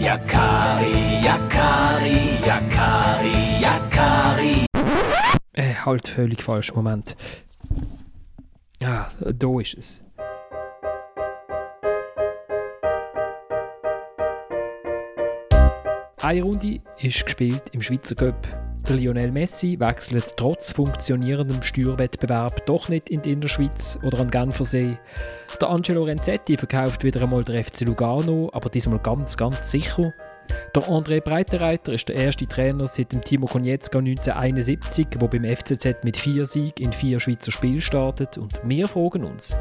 Yakari, Yakari, Yakari, Yakari. Äh, halt völlig falsch. Moment. Ja, da ist es. Eine Runde ist gespielt im Schweizer Cup. Der Lionel Messi wechselt trotz funktionierendem Steuerwettbewerb doch nicht in die Innerschweiz oder an Genfersee. Der Angelo Renzetti verkauft wieder einmal der FC Lugano, aber diesmal ganz, ganz sicher. Der André Breitereiter ist der erste Trainer seit dem Timo Konietzka 1971, der beim FCZ mit vier Siegen in vier Schweizer Spielen startet. Und wir fragen uns,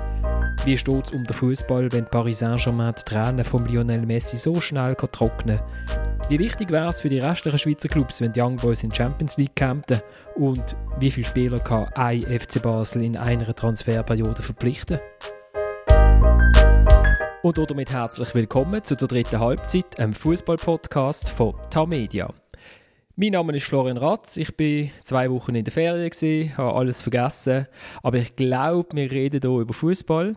wie steht es um den Fußball, wenn Paris Saint-Germain die Tränen von Lionel Messi so schnell kann trocknen Wie wichtig wäre es für die restlichen Schweizer Clubs, wenn die Young Boys in die Champions League kämpften? Und wie viele Spieler kann ein FC Basel in einer Transferperiode verpflichten? Und damit herzlich willkommen zu der dritten Halbzeit, einem Fußball-Podcast von Tamedia. Mein Name ist Florian Ratz, ich bin zwei Wochen in der Ferien, gewesen, habe alles vergessen, aber ich glaube, wir reden hier über Fußball.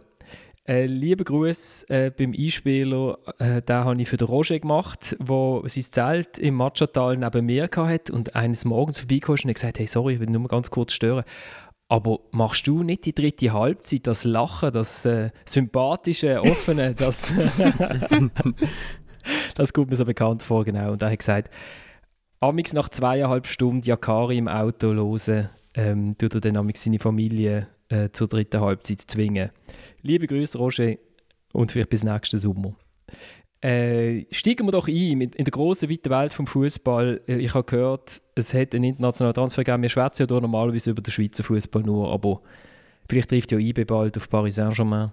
Äh, liebe Gruß äh, beim Einspieler, äh, den habe ich für den Roger gemacht, der sein Zelt im Matschatal neben mir hatte und eines Morgens vorbeikam und gesagt hey, sorry, ich will nur ganz kurz stören. Aber machst du nicht die dritte Halbzeit, das Lachen, das äh, sympathische, offene, das, das kommt mir so bekannt vor, genau. Und er hat gesagt, amix nach zweieinhalb Stunden Jakari im Auto hören, ähm, tut er dann amix seine Familie äh, zur dritten Halbzeit zwingen. Liebe Grüße, Roger, und vielleicht bis nächsten Sommer. Äh, steigen wir doch ein in der großen, weiten Welt vom Fußball. Äh, ich habe gehört, es hat einen internationalen Transfer gegeben. Wir schwätzen ja normalerweise über den Schweizer Fußball nur, aber vielleicht trifft ja IB bald auf Paris Saint-Germain.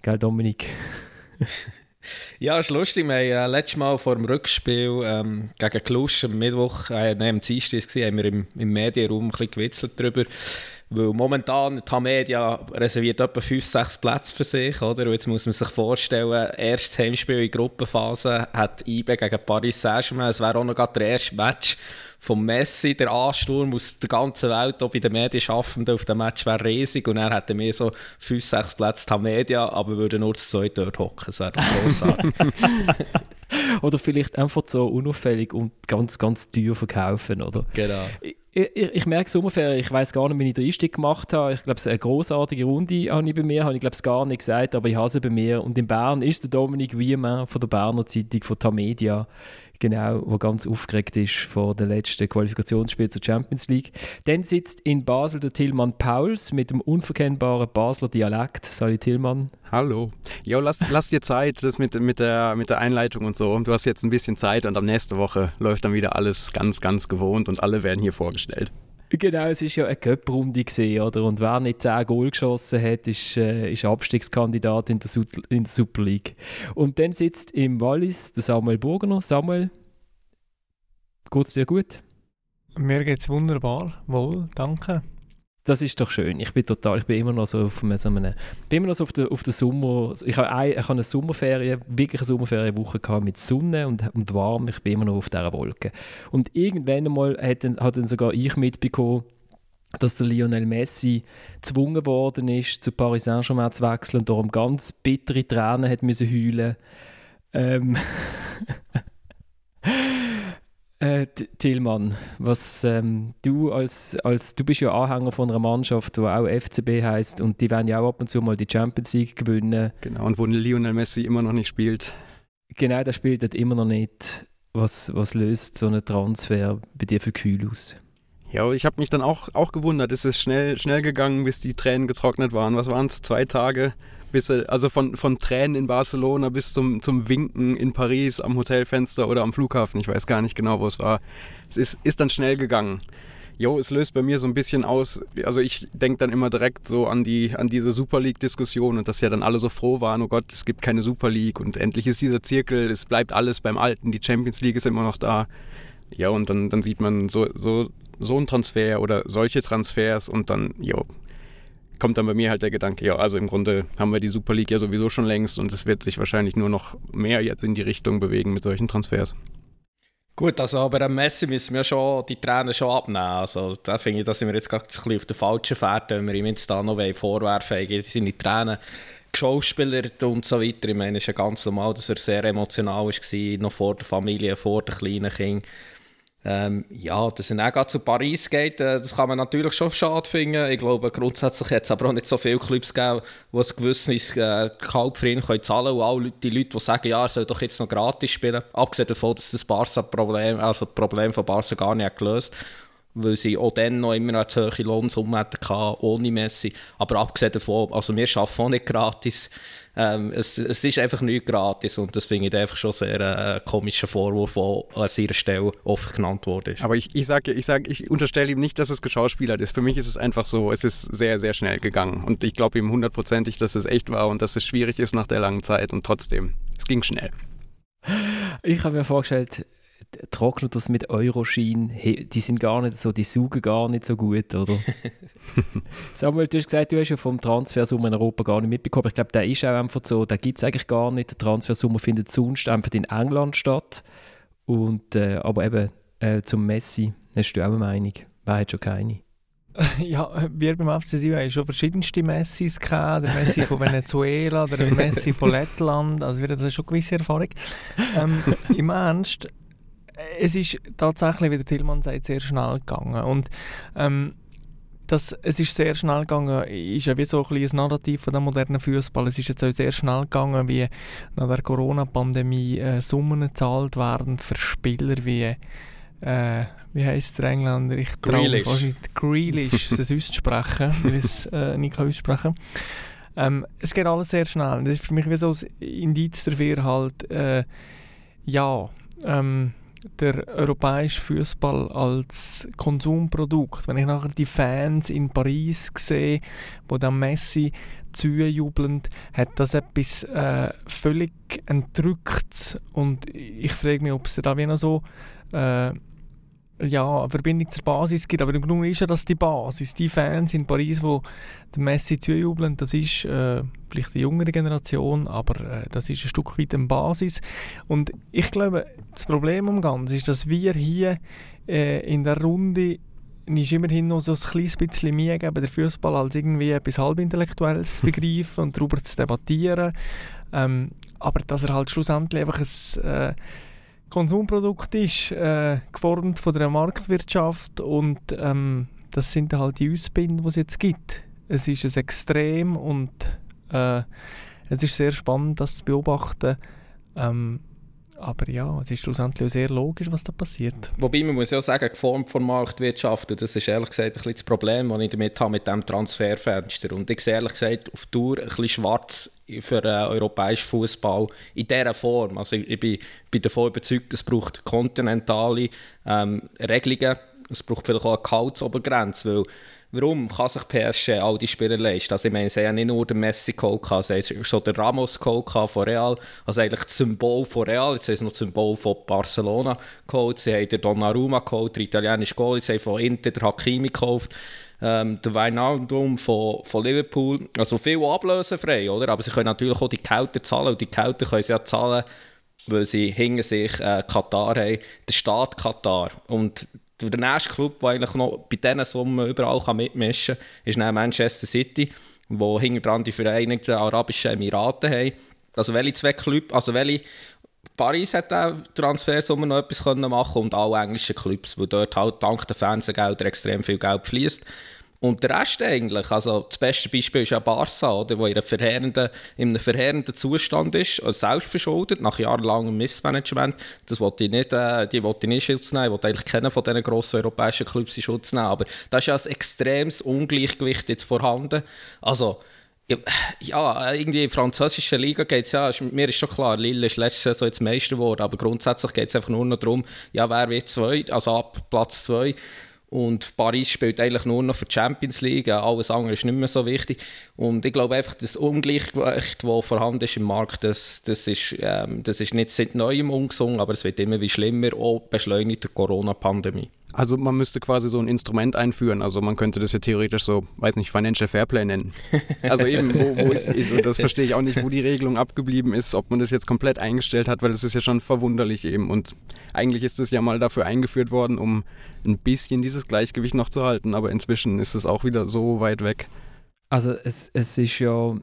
Gell, Dominik? Ja, ist lustig. Wir haben äh, letztes Mal vor dem Rückspiel ähm, gegen Klusch am Mittwoch, äh, nein, am Dienstag, haben wir im, im Medienraum ein bisschen gewitzelt darüber. Weil momentan die Media reserviert etwa 5, 6 Plätze für sich. Oder? Und jetzt muss man sich vorstellen, erstes Heimspiel in Gruppenphase hat IB gegen Paris Saint-Germain. Es wäre auch noch der erste Match von Messi, der Ansturm aus der ganzen Welt, auch bei den Medienschaffenden auf dem Match wäre riesig und er hätte mehr so 5, 6 Plätze Media, aber würde nur zu zweit dort hocken. Das wäre doch grossartig. oder vielleicht einfach so unauffällig und ganz, ganz teuer verkaufen, oder? Genau. Ich, ich, ich merke es ungefähr, ich weiß gar nicht, wie ich den Einstieg gemacht habe. Ich glaube, eine großartige Runde habe ich bei mir, habe ich glaube es gar nicht gesagt, aber ich habe sie bei mir. Und in Bern ist der Dominik Wiemann von der Berner Zeitung, von Tamedia, genau, der ganz aufgeregt ist vor dem letzten Qualifikationsspiel zur Champions League. Dann sitzt in Basel der Tillmann Pauls mit dem unverkennbaren Basler Dialekt. Sali Tillmann. Hallo. Jo, lass, lass dir Zeit, das mit, mit, der, mit der Einleitung und so. Du hast jetzt ein bisschen Zeit und am nächsten Woche läuft dann wieder alles ganz, ganz gewohnt und alle werden hier vorgestellt. Genau, es war ja eine Cup-Runde, oder? Und wer nicht 10 Goal geschossen hat, ist, äh, ist Abstiegskandidat in der, in der Super League. Und dann sitzt im Wallis der Samuel Burgener. Samuel, geht es dir gut? Mir geht es wunderbar, wohl, danke. Das ist doch schön. Ich bin total, ich bin immer noch so auf einem, so einem bin immer noch so auf der, auf der Sommer, ich habe, ein, ich habe eine Sommerferien, wirklich eine Sommerferienwoche gehabt mit Sonne und, und warm. Ich bin immer noch auf dieser Wolke. Und irgendwann einmal hat dann, hat dann sogar ich mitbekommen, dass der Lionel Messi gezwungen worden ist, zu Paris Saint-Germain zu wechseln und darum ganz bittere Tränen hat müssen heulen. Ähm Äh, Tillmann, was ähm, du als, als du bist ja Anhänger von einer Mannschaft, die auch FCB heißt und die werden ja auch ab und zu mal die Champions League gewinnen. Genau, und wo Lionel Messi immer noch nicht spielt. Genau, der spielt dort immer noch nicht. Was, was löst so ein Transfer bei dir für Kühl aus? Ja, ich habe mich dann auch, auch gewundert. Es ist schnell, schnell gegangen, bis die Tränen getrocknet waren. Was waren es? Zwei Tage? Bis, also von, von Tränen in Barcelona bis zum, zum Winken in Paris am Hotelfenster oder am Flughafen. Ich weiß gar nicht genau, wo es war. Es ist, ist dann schnell gegangen. Jo, es löst bei mir so ein bisschen aus. Also ich denke dann immer direkt so an die an diese Super League-Diskussion und dass ja dann alle so froh waren, oh Gott, es gibt keine Super League und endlich ist dieser Zirkel, es bleibt alles beim Alten, die Champions League ist immer noch da. Ja, und dann, dann sieht man so, so, so einen Transfer oder solche Transfers und dann, jo, kommt dann bei mir halt der Gedanke, ja, also im Grunde haben wir die Super League ja sowieso schon längst und es wird sich wahrscheinlich nur noch mehr jetzt in die Richtung bewegen mit solchen Transfers. Gut, also aber am Messi müssen wir schon die Tränen schon abnehmen. Also da finde ich, da sind wir jetzt gerade auf der falschen Fährte, wenn wir ihm jetzt da noch vorwerfen wollen, seine Tränen geschauspielert und so weiter. Ich meine, es ist ja ganz normal, dass er sehr emotional war, noch vor der Familie, vor den kleinen Kindern. Ähm, ja, dass er dann zu Paris geht, äh, das kann man natürlich schon schade finden. Ich glaube, grundsätzlich hat es aber auch nicht so viele Clubs gegeben, die ein gewisses äh, Gehalt für ihn können zahlen können. Und alle die Leute, die sagen, ja, er soll doch jetzt noch gratis spielen, abgesehen davon, dass das Barca-Problem, also das Problem von Barca gar nicht gelöst weil sie auch dann noch immer eine zu hohe Lohnsumme hatten, ohne Messi. Aber abgesehen davon, also wir arbeiten auch nicht gratis. Ähm, es, es ist einfach nicht gratis und das finde ich einfach schon sehr äh, komischer Vorwurf, der an seiner Stelle oft genannt wurde. Aber ich, ich sage, ich, sag, ich unterstelle ihm nicht, dass es geschauspielert ist. Für mich ist es einfach so, es ist sehr, sehr schnell gegangen und ich glaube ihm hundertprozentig, dass es echt war und dass es schwierig ist nach der langen Zeit und trotzdem, es ging schnell. Ich habe mir vorgestellt, trocknet das mit Euroschein, die sind gar nicht so, die saugen gar nicht so gut, oder? Samuel, du hast gesagt, du hast ja vom Transfersummer in Europa gar nicht mitbekommen. Ich glaube, der ist auch einfach so, da gibt es eigentlich gar nicht. Der Transfersummer findet sonst einfach in England statt. Und, äh, aber eben äh, zum Messi, hast du auch eine Meinung? Wer hat schon keine? Ja, wir beim FC Sion haben schon verschiedenste Messis gehabt. Der Messi von Venezuela, der Messi von Lettland. Also wir haben schon gewisse Erfahrung. Ähm, Im Ernst, es ist tatsächlich, wie der Tillmann sagt, sehr schnell gegangen. Und ähm, das, es ist sehr schnell gegangen, ist ja wie so ein, ein Narrativ von dem modernen Fußball. Es ist jetzt auch sehr schnell gegangen, wie nach der Corona-Pandemie äh, Summen gezahlt werden für Spieler wie äh, wie heißt der Engländer? Ich mich fast Grealish, es auszusprechen, weil ich es äh, nicht aussprechen ähm, Es geht alles sehr schnell. Das ist für mich wie so ein Indiz dafür halt, äh, ja, ähm, der europäische Fußball als Konsumprodukt. Wenn ich nachher die Fans in Paris sehe, wo dann Messi zujubeln, hat das etwas äh, völlig entrückt und ich frage mich, ob es da wie noch so äh, ja, eine Verbindung zur Basis gibt. Aber im Grunde ist ja das die Basis. Die Fans in Paris, die dem Messi zujubeln, das ist äh, vielleicht die jüngere Generation, aber äh, das ist ein Stück weit eine Basis. Und ich glaube, das Problem am Ganzen ist, dass wir hier äh, in der Runde ist immerhin noch so ein kleines bisschen Mühe geben, den Fußball als irgendwie etwas halbintellektuelles zu begreifen und darüber zu debattieren. Ähm, aber dass er halt schlussendlich einfach ein äh, Konsumprodukt ist, äh, geformt von der Marktwirtschaft und ähm, das sind halt die Ausbildungen, die es jetzt gibt. Es ist ein Extrem und äh, es ist sehr spannend, das zu beobachten. Ähm, aber ja, es ist schlussendlich sehr logisch, was da passiert. Wobei man muss ja sagen, geformt von Marktwirtschaft, und das ist ehrlich gesagt ein bisschen das Problem, das ich damit habe mit diesem Transferfenster. Und ich sehe ehrlich gesagt auf Tour ein bisschen schwarz für den europäischen Fußball in dieser Form. Also ich, bin, bin davon überzeugt, es braucht kontinentale ähm, Regelungen, es braucht vielleicht auch eine Gehaltsobergrenze, weil warum kann sich PSG all die Spieler leisten? Also ich meine, sie haben nicht nur den Messi geholt, sie haben schon den Ramos geholt von Real, also eigentlich das Symbol von Real, jetzt haben sie noch das Symbol von Barcelona geholt, sie haben den Donnarumma geholt, der italienische Goal, sie haben von Inter den Hakimi gekauft, ähm, der Wijnaldum von, von Liverpool, also viel ablösefrei, oder? Aber sie können natürlich auch die Gehälter zahlen und die Gehälter können sie ja zahlen, weil sie hinter sich äh, Katar haben, der Staat Katar. Und der nächste Club, der eigentlich noch bei diesen Summen überall kann mitmischen kann, ist Manchester City, wo hinter dran die Vereinigten Arabischen Emirate haben. Also welche zwei Clubs, also welche Paris hat auch Transfersummen noch etwas machen können und alle englischen Clubs, wo dort halt dank der Fernsehgelder extrem viel Geld fließt. Und der Rest eigentlich, also das beste Beispiel ist ja Barca, oder, wo in, verheerenden, in einem verheerenden Zustand ist, also selbstverschuldet, nach jahrelangem Missmanagement. Das wollte ich nicht, äh, die wollte ich nicht Schutz nehmen, ich wollte eigentlich keinen von diesen grossen europäischen Clubs in Schutz nehmen, aber da ist ja ein extremes Ungleichgewicht jetzt vorhanden. Also, ja, irgendwie in französischen Liga geht es ja, mir ist schon klar, Lille ist letztes Jahr so jetzt Meister geworden, aber grundsätzlich geht es einfach nur noch darum, ja, wer wird zwei, also ab Platz zwei und Paris spielt eigentlich nur noch für die Champions League. Alles andere ist nicht mehr so wichtig. Und ich glaube einfach, das Ungleichgewicht, das vorhanden ist im Markt, das, das, ist, ähm, das ist nicht seit Neuem umgesungen, aber es wird immer wie schlimmer, auch beschleunigt durch Corona-Pandemie. Also man müsste quasi so ein Instrument einführen. Also man könnte das ja theoretisch so, weiß nicht, Financial Fairplay nennen. Also eben, wo, wo ist, ist, das verstehe ich auch nicht, wo die Regelung abgeblieben ist, ob man das jetzt komplett eingestellt hat, weil es ist ja schon verwunderlich eben. Und eigentlich ist es ja mal dafür eingeführt worden, um ein bisschen dieses Gleichgewicht noch zu halten. Aber inzwischen ist es auch wieder so weit weg. Also es, es ist ja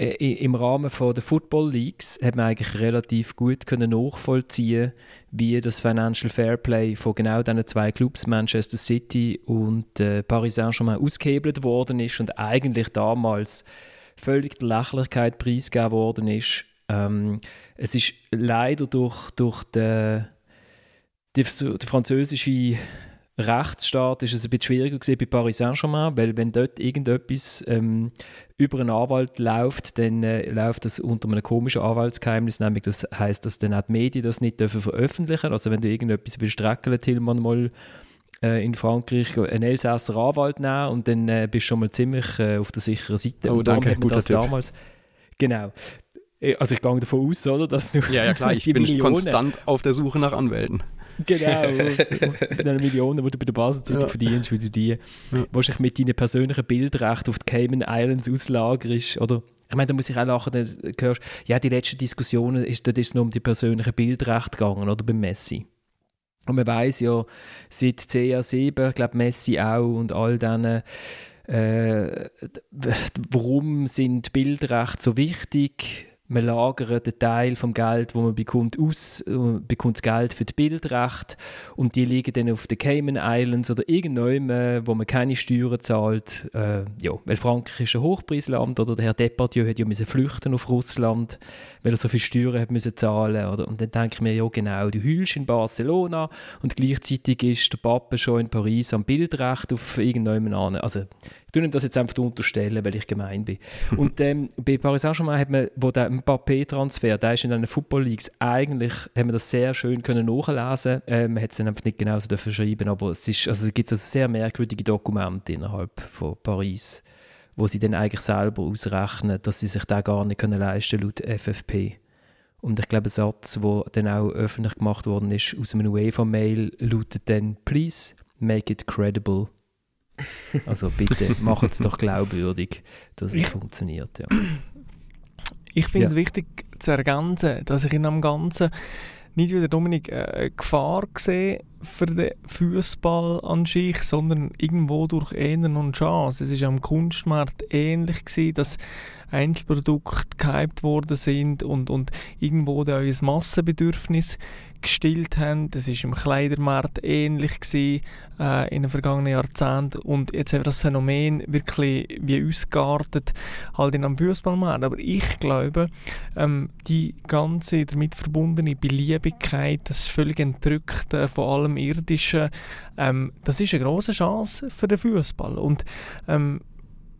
im Rahmen von der Football Leagues hat man eigentlich relativ gut können nachvollziehen, wie das Financial Fairplay von genau diesen zwei Clubs Manchester City und äh, Paris Saint-Germain ausgehebelt worden ist und eigentlich damals völlig der Lächerlichkeit preisgegeben worden ist. Ähm, es ist leider durch, durch die, die, die französische Rechtsstaat ist es ein bisschen schwieriger gewesen bei Paris Saint-Germain, weil wenn dort irgendetwas ähm, über einen Anwalt läuft, dann äh, läuft das unter einem komischen Anwaltsgeheimnis, nämlich das heißt, dass dann auch die Medien das nicht dürfen veröffentlichen. Also wenn du irgendetwas willst recken, Tillmann mal äh, in Frankreich einen Elsässer Anwalt nehmen und dann äh, bist du schon mal ziemlich äh, auf der sicheren Seite. Oh, und danke, hat man das Tipp. damals. Genau. Äh, Also ich gehe davon aus, oder, dass du Ja, ja, klar, ich bin Millionen- konstant auf der Suche nach Anwälten. Genau, mit den Millionen, die du bei der Basel-Zeitung Ja. verdienst, weil du die wahrscheinlich mit deinen persönlichen Bildrechten auf die Cayman Islands auslagerst, oder? Ich meine, da muss ich auch lachen, dann hörst ja, die letzten Diskussionen, ist, dort ist es nur um die persönlichen Bildrechte gegangen, oder, beim Messi. Und man weiß ja, seit CR7, ich glaube Messi auch und all diesen, äh, warum sind Bildrechte so wichtig? Man lagert einen Teil vom Geld, wo man bekommt, aus, äh, bekommt das Geld für die Bildrechte und die liegen dann auf den Cayman Islands oder irgendwo, wo man keine Steuern zahlt. Äh, ja, weil Frankreich ist ein Hochpreisland oder der Herr Depardieu hat ja müssen flüchten auf Russland, weil er so viel Steuern hat müssen zahlen oder? Und dann denke ich mir, ja genau, du heulst in Barcelona und gleichzeitig ist der Papa schon in Paris am Bildrecht auf irgendjemanden an. Also ich tue ihm das jetzt einfach unterstellen, weil ich gemein bin. Und ähm, bei Paris Saint-Germain hat man, wo der Mbappé-Transfer, der ist in den Football Leagues, eigentlich hat man das sehr schön können nachlesen. Äh, man hat es dann einfach nicht genauso schreiben, aber es ist, also gibt also sehr merkwürdige Dokumente innerhalb von Paris, wo sie dann eigentlich selber ausrechnen, dass sie sich da gar nicht können leisten laut FFP. Und ich glaube, ein Satz, der dann auch öffentlich gemacht worden ist aus einem UEFA-Mail, lautet dann «Please make it credible». Also bitte, macht es doch glaubwürdig, dass es Ich- funktioniert. Ja. Ich finde es Ja. wichtig zu ergänzen, dass ich in dem Ganzen nicht wie der Dominik äh, eine Gefahr sehe für den Fußball an sich, sondern irgendwo durch noch eine Chance. Es war am Kunstmarkt ähnlich, gewesen, dass Einzelprodukte gehypt worden sind und, und irgendwo dann euer Massenbedürfnis gestillt haben. Das war im Kleidermarkt ähnlich gewesen, äh, in den vergangenen Jahrzehnten und jetzt haben wir das Phänomen wirklich wie ausgeartet halt in einem Fußballmarkt. Aber ich glaube, ähm, die ganze damit verbundene Beliebigkeit, das völlig Entrückte von allem Irdischen, ähm, das ist eine große Chance für den Fußball und ähm,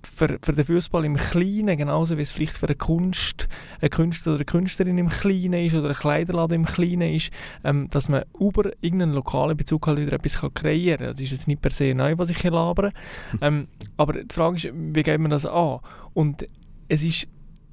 für, für den Fußball im Kleinen, genauso wie es vielleicht für eine Kunst, eine Künstler oder eine Künstlerin im Kleinen ist oder ein Kleiderladen im Kleinen ist, ähm, dass man über irgendeinen lokalen Bezug halt wieder etwas kann kreieren kann. Das ist jetzt nicht per se neu, was ich hier labere. ähm, aber die Frage ist, wie geht man das an? Und es ist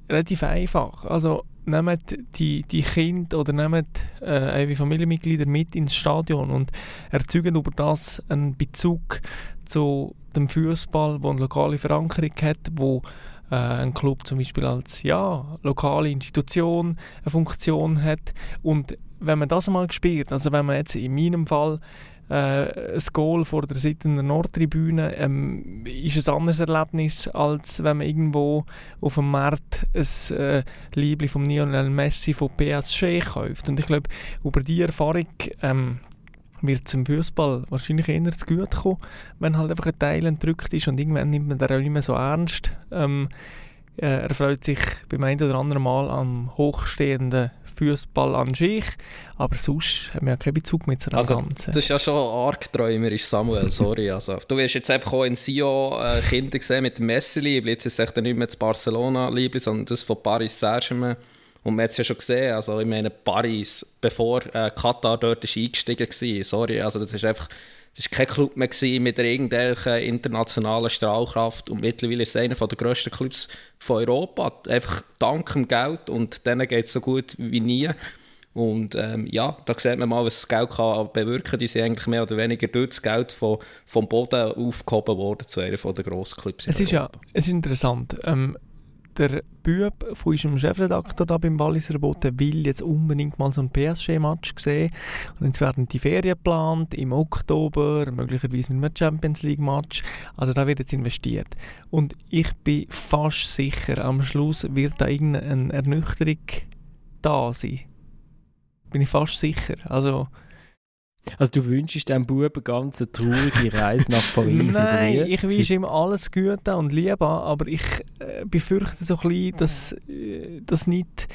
relativ einfach. Also nehmt die, die Kinder oder nehmt äh, Familienmitglieder mit ins Stadion und erzeugen über das einen Bezug zu dem Fußball, wo eine lokale Verankerung hat, wo äh, ein Club zum Beispiel als ja, lokale Institution eine Funktion hat. Und wenn man das einmal spielt, also wenn man jetzt in meinem Fall äh, ein Goal vor der Seite der Nordtribüne ähm, ist ein anderes Erlebnis, als wenn man irgendwo auf dem Markt ein äh, Liebling von Lionel Messi von PSG kauft. Und ich glaube, über diese Erfahrung ähm, wird es im Fußball wahrscheinlich eher zu gut kommen, wenn halt einfach ein Teil entrückt ist und irgendwann nimmt man den auch nicht mehr so ernst. Ähm, äh, er freut sich beim einen oder anderen Mal am hochstehenden Fußball an sich, aber sonst haben wir ja keinen Bezug mit zu dem Also, Ganzen. Das ist ja schon arg träumerisch, Samuel, sorry. Also, du wirst jetzt einfach auch in Sion äh, Kinder gesehen mit dem Messi-Liebling. Jetzt ist es nicht mehr das Barcelona-Liebling, sondern das von Paris Saint-Germain. Und man hat es ja schon gesehen, also ich meine Paris, bevor äh, Katar dort ist eingestiegen war, sorry, also das ist einfach, das ist kein Club mehr mit irgendwelcher internationalen Strahlkraft und mittlerweile ist es einer der grössten Clubs von Europa, einfach dank dem Geld und denen geht es so gut wie nie. Und ähm, ja, da sieht man mal, was das Geld kann bewirken. Die sind eigentlich mehr oder weniger durch das Geld von, vom Boden aufgehoben worden zu einer der grossen Clubs Es ist ja es ist interessant. Ähm, der Büb von unserem Chefredakteur da beim Walliser Boten will jetzt unbedingt mal so einen PSG-Match sehen. Und jetzt werden die Ferien geplant im Oktober, möglicherweise mit einem Champions League-Match. Also da wird jetzt investiert. Und ich bin fast sicher, am Schluss wird da irgendeine Ernüchterung da sein. Bin ich fast sicher. Also also du wünschst dem Buben eine ganz traurige Reise nach Paris? Nein, ich wünsche ihm alles Gute und Liebe, aber ich äh, befürchte so ein bisschen, dass äh, das nicht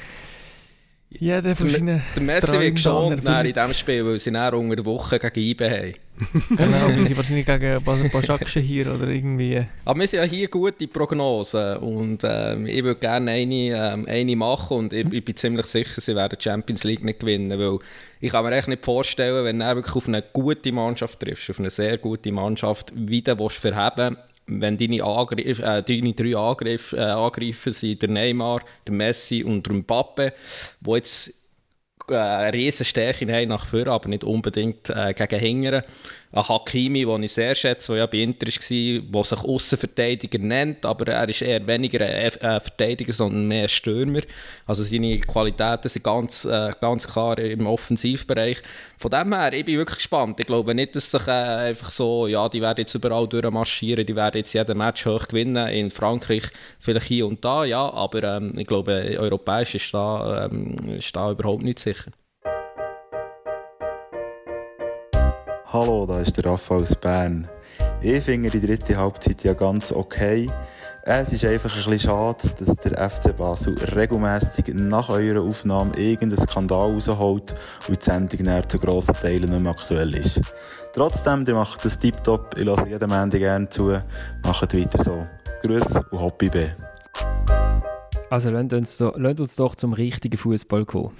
jeder von seinen Der Messi wird geschont in diesem Spiel, weil sie dann unter der Woche gegen IBE haben. genau, weil sie wahrscheinlich gegen Baschakschen hier oder irgendwie... Aber wir sind ja hier gute Prognosen und ähm, ich würde gerne eine, ähm, eine machen und ich, ich, bin ziemlich sicher, sie werden die Champions League nicht gewinnen, weil ich kann mir echt nicht vorstellen, wenn du wirklich auf eine gute Mannschaft triffst, auf eine sehr gute Mannschaft, wie du verheben wenn deine, Angriff, äh, deine drei Angriff, äh, Angreifer sind der Neymar, der Messi und der Mbappe, wo jetzt äh, riesen Stärke haben nach vorne, aber nicht unbedingt äh, gegen Hingern ein Hakimi, den ich sehr schätze, der ja bei Inter war, der sich Außenverteidiger nennt, aber er ist eher weniger ein Verteidiger, sondern mehr ein Stürmer. Also seine Qualitäten sind ganz, äh, ganz klar im Offensivbereich. Von dem her, ich bin wirklich gespannt. Ich glaube nicht, dass sich äh, einfach so, ja, die werden jetzt überall durchmarschieren, die werden jetzt jeden Match hoch gewinnen. In Frankreich vielleicht hier und da, ja, aber ähm, ich glaube, europäisch ist da, ähm, ist da überhaupt nicht sicher. Hallo, da ist der Raphael aus Bern. Ich finde die dritte Halbzeit ja ganz okay. Es ist einfach ein bisschen schade, dass der FC Basel regelmäßig nach eurer Aufnahme irgendeinen Skandal rausholt und die Sendung dann zu grossen Teilen nicht mehr aktuell ist. Trotzdem, ihr macht das tiptop. Ich lasse jedem Ende gerne zu. Macht weiter so. Grüß und Hoppi B. Also lasst uns, uns doch zum richtigen Fußball kommen.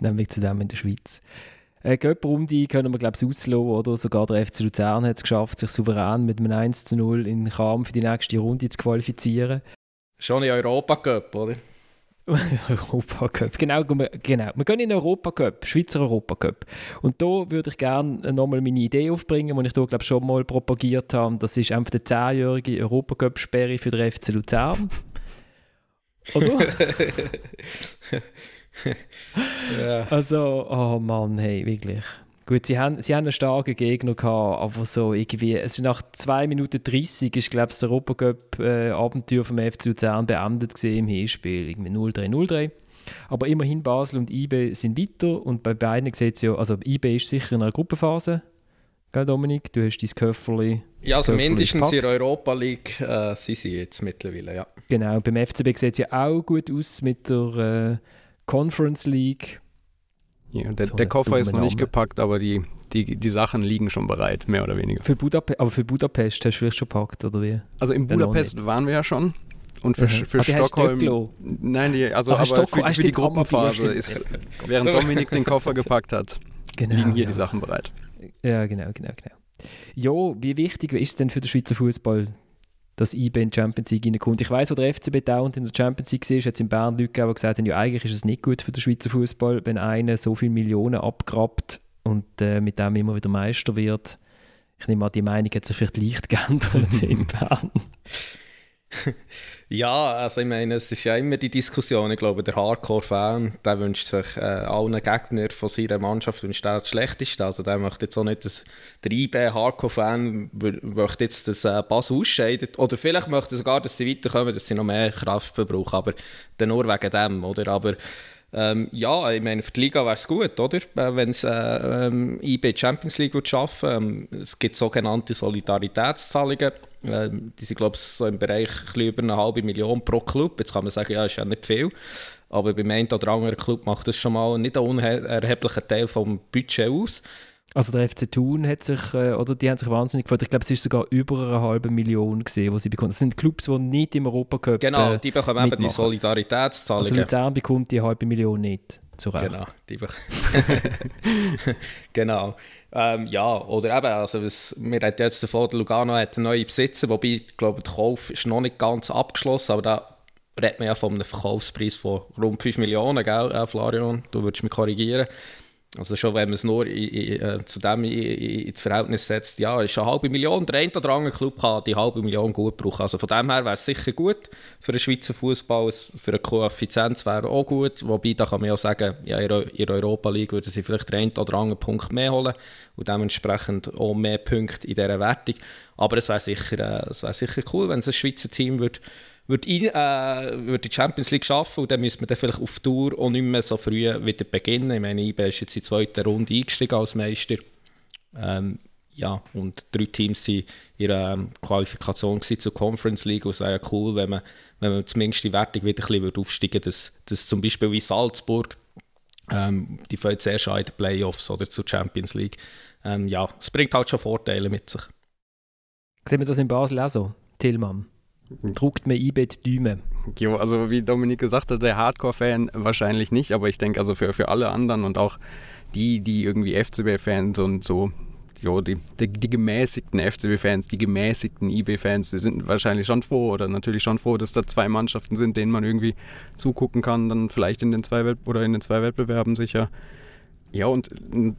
Nämlich zu dem in der Schweiz. Äh, Göpprunde können wir, glaube ich, auslassen, oder? Sogar der FC Luzern hat es geschafft, sich souverän mit einem 1 zu 0 in Kram für die nächste Runde zu qualifizieren. Schon in Europa Cup, oder? Europa Cup, genau, genau. Wir gehen in den Europa Cup, Schweizer Europa Cup. Und da würde ich gerne nochmal meine Idee aufbringen, die ich hier, glaube schon mal propagiert habe. Das ist einfach die 10-jährige Europa Cup-Sperre für den FC Luzern. Oder? ja. Also, oh Mann, hey, wirklich. Gut, sie haben, sie haben einen starken Gegner gehabt, aber so irgendwie, es ist nach 2 Minuten 30 ist, glaube ich, das Europacup-Abenteuer äh, vom FC Luzern beendet im Hinspiel. Irgendwie 0-3, 0-3. Aber immerhin Basel und IB sind weiter und bei beiden sieht es ja, also IB ist sicher in einer Gruppenphase. Gell, Dominik? Du hast dein Köfferli. Ja, also mindestens in der Europa League äh, sind sie jetzt mittlerweile, ja. Genau, beim FCB sieht es ja auch gut aus mit der. Äh, Conference League. Ja, der, so der Koffer ist noch nicht gepackt, aber die, die, die Sachen liegen schon bereit, mehr oder weniger. Für Budapest, aber für Budapest hast du vielleicht schon gepackt, oder wie? Also in Budapest waren wir ja schon. Und für, mhm. für Stockholm. Nein, die, also Ach, aber für, für die Gruppenphase ist, während Dominik den Koffer gepackt hat, genau, liegen hier ja. die Sachen bereit. Ja, genau, genau, genau. Jo, wie wichtig ist es denn für den Schweizer Fußball, dass IB in die Champions League reinkommt. Ich weiß, wo der FCB dauernd in der Champions League war, hat es in Bern Leute gegeben, die gesagt haben, ja, eigentlich ist es nicht gut für den Schweizer Fußball, wenn einer so viele Millionen abgrabt und äh, mit dem immer wieder Meister wird. Ich nehme an, die Meinung hat sich vielleicht leicht geändert in Bern. ja, also ich meine, es ist ja immer die Diskussion. Ich glaube, der Hardcore-Fan, der wünscht sich äh, allen Gegnern von seiner Mannschaft wünscht das Schlechteste. Also der möchte jetzt auch nicht, dass der IB-Hardcore-Fan möchte jetzt, dass äh, Bass ausscheidet. Oder vielleicht möchte sogar, dass sie weiterkommen, dass sie noch mehr Kraft verbrauchen. Aber dann nur wegen dem, oder? Aber ähm, ja, ich meine, für die Liga wäre es gut, oder? Äh, Wenn es äh, ähm, IB Champions League schaffen ähm, Es gibt sogenannte Solidaritätszahlungen. Ähm, die sind, glaube ich, so im Bereich über eine halbe Million pro Club. Jetzt kann man sagen, ja, ist ja nicht viel. Aber beim einen oder anderen Club macht das schon mal nicht einen unerheblichen Teil vom Budget aus. Also der FC Thun hat sich, äh, oder die haben sich wahnsinnig gefreut. Ich glaube, es ist sogar über eine halbe Million gesehen, die sie bekommen. Das sind Clubs, die nicht im Europacup Genau, die bekommen mitmachen. eben die Solidaritätszahlungen. Also Luzern bekommt die halbe Million nicht. Zu Recht. Genau, die genau. Ähm, ja, oder eben, also was, wir hatten jetzt davon, Lugano hat einen neuen Besitzer, wobei, ich glaube, der Kauf ist noch nicht ganz abgeschlossen, aber da redet man ja von einem Verkaufspreis von rund 5 Millionen, gell, äh, Florian? Du würdest mich korrigieren. Also schon, wenn man es nur in, in, äh, zu dem ins Verhältnis setzt, ja, ist eine halbe Million. Der eine oder andere Club kann die halbe Million gut brauchen. Also von dem her wäre es sicher gut für den Schweizer Fußball. Für eine Koeffizienz wäre auch gut. Wobei, da kann man ja sagen, ja, in der Europa League würden sie vielleicht den einen oder anderen Punkt mehr holen und dementsprechend auch mehr Punkte in dieser Wertung. Aber es wäre sicher, äh, es wäre sicher cool, wenn es ein Schweizer Team würde würde, äh, würde die Champions League schaffen und dann müsste man dann vielleicht auf Tour auch nicht mehr so früh wieder beginnen. Ich meine, IB ist jetzt in die zweite Runde eingestiegen als Meister. Ähm, ja, und drei Teams waren in ihrer ähm, Qualifikation zur Conference League und es wäre ja cool, wenn man, wenn man zumindest die Wertung wieder ein bisschen aufsteigen würde, dass, dass zum Beispiel wie Salzburg, ähm, die fällt zuerst an in den Playoffs oder zur Champions League. Ähm, ja, es bringt halt schon Vorteile mit sich. Sehen wir das in Basel auch so, Tillmann? Druckt mir eBay die Däume. Jo, also wie Dominik gesagt hat, der Hardcore-Fan wahrscheinlich nicht, aber ich denke also für, für alle anderen und auch die, die irgendwie FCB-Fans und so, jo, die, die, die gemäßigten FCB-Fans, die gemäßigten eBay-Fans, die sind wahrscheinlich schon froh oder natürlich schon froh, dass da zwei Mannschaften sind, denen man irgendwie zugucken kann, dann vielleicht in den zwei Welt oder in den zwei Wettbewerben sicher ja, und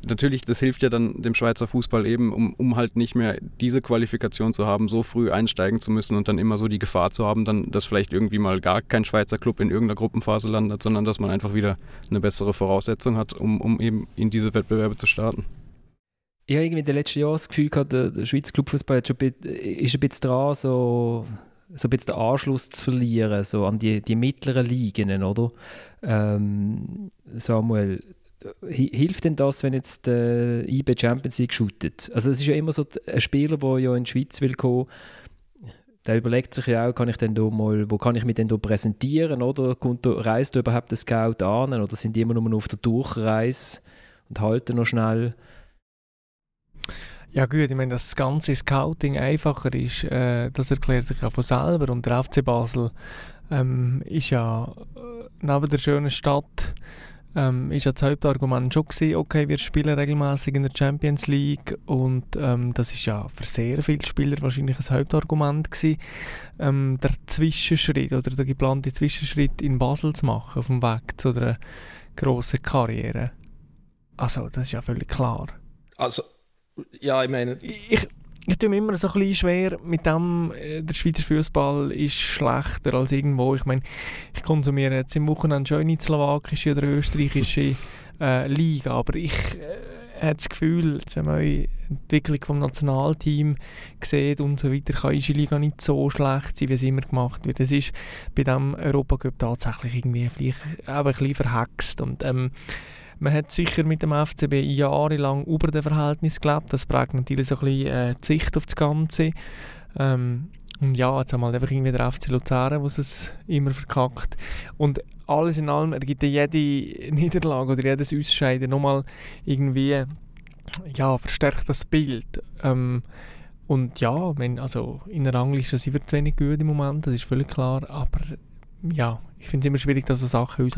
natürlich, das hilft ja dann dem Schweizer Fußball eben, um, um halt nicht mehr diese Qualifikation zu haben, so früh einsteigen zu müssen und dann immer so die Gefahr zu haben, dann, dass vielleicht irgendwie mal gar kein Schweizer Club in irgendeiner Gruppenphase landet, sondern dass man einfach wieder eine bessere Voraussetzung hat, um, um eben in diese Wettbewerbe zu starten. Ich habe irgendwie in den letzten Jahren das Gefühl gehabt, der, der Schweizer Clubfußball ist ein bisschen dran, so, so ein bisschen den Anschluss zu verlieren, so an die, die mittleren Ligen, oder? Ähm, Samuel, hilft denn das, wenn jetzt der IB Champions League shootet? Also es ist ja immer so, ein Spieler, der ja in die Schweiz will kommen, der überlegt sich ja auch, kann ich denn da mal, wo kann ich mich denn da präsentieren, oder? Kommt da, reist da überhaupt der Scout an, oder sind die immer nur auf der Durchreise und halten noch schnell? Ja gut, ich meine, dass das ganze Scouting einfacher ist, äh, das erklärt sich ja von selber. Und der FC Basel ähm, ist ja äh, neben der schönen Stadt ähm, ist ja das Hauptargument schon gewesen, okay, wir spielen regelmäßig in der Champions League und ähm, das ist ja für sehr viele Spieler wahrscheinlich ein Hauptargument gewesen, ähm, der Zwischenschritt oder der geplante Zwischenschritt in Basel zu machen auf dem Weg zu einer grossen Karriere. Also, das ist ja völlig klar. Also, ja, ich meine... Ich, ich tue mir immer so ein bisschen schwer mit dem, äh, der Schweizer Fußball ist schlechter als irgendwo. Ich meine, ich konsumiere jetzt im Wochenende schon nicht slowakische oder österreichische äh, Liga, aber ich äh, habe das Gefühl, wenn man die Entwicklung des Nationalteams sieht und so weiter, kann unsere Liga nicht so schlecht sein, wie es immer gemacht wird. Es ist bei diesem Europacup tatsächlich irgendwie vielleicht auch ein bisschen verhext und ähm, man hat sicher mit dem FCB jahrelang über dem Verhältnis gelebt. Das prägt natürlich so ein bisschen äh, die Sicht auf das Ganze. Ähm, und ja, jetzt einmal einfach irgendwie der FC Luzern, wo es immer verkackt. Und alles in allem ergibt jede Niederlage oder jedes Ausscheiden nochmal irgendwie, ja, verstärkt das Bild. Ähm, und ja, wenn, also in der Rangliste sind wir zu wenig gut im Moment, das ist völlig klar. Aber ja, ich finde es immer schwierig, so Sachen uns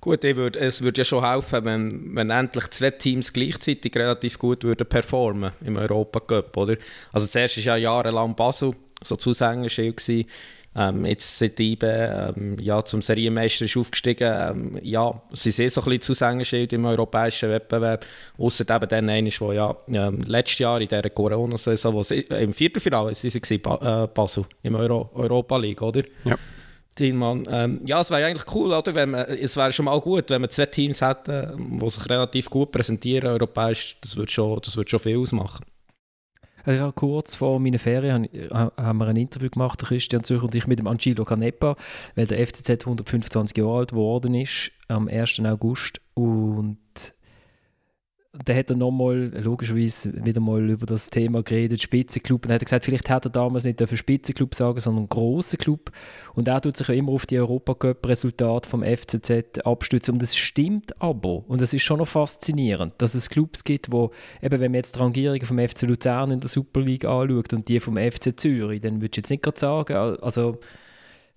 Gut, würd, es würde ja schon helfen, wenn, wenn endlich zwei Teams gleichzeitig relativ gut würden performen im Europa Cup, oder? Also zuerst war ja jahrelang Basel so Zusängerschild ähm, jetzt sind die ähm, ja, zum Serienmeister ist aufgestiegen. Ähm, ja, sie sind so ein bisschen Zusängerschild im europäischen Wettbewerb. Ausser eben dann einer, der ja ähm, letztes Jahr in dieser Corona-Saison, wo im Viertelfinale sie waren, äh, Basel im Euro Europa League, oder? Ja. Thielmann. Ähm, ja, es wäre eigentlich cool, oder? Wenn man, es wäre schon mal gut, wenn man zwei Teams hätten, die sich relativ gut präsentieren, europäisch. Das würde schon, das schon viel ausmachen. Ich kurz vor meiner Ferien haben wir ein Interview gemacht, Christian Zürcher und ich, mit dem Angelo Canepa, weil der FCZ 125 Jahre alt geworden ist, am 1. August. Und dann hat er nochmal, logischerweise, wieder mal über das Thema geredet, Spitzenclub. Und hat er gesagt, vielleicht hätte er damals nicht für Spitzenclub sagen, sondern großer Club. Und er tut sich ja immer auf die Europacup-Resultate vom FCZ abstützen. Und das stimmt aber. Und es ist schon noch faszinierend, dass es Clubs gibt, wo, eben wenn man jetzt die Rangierungen vom FC Luzern in der Super League anschaut und die vom FC Zürich, dann würde ich jetzt nicht gerade sagen, also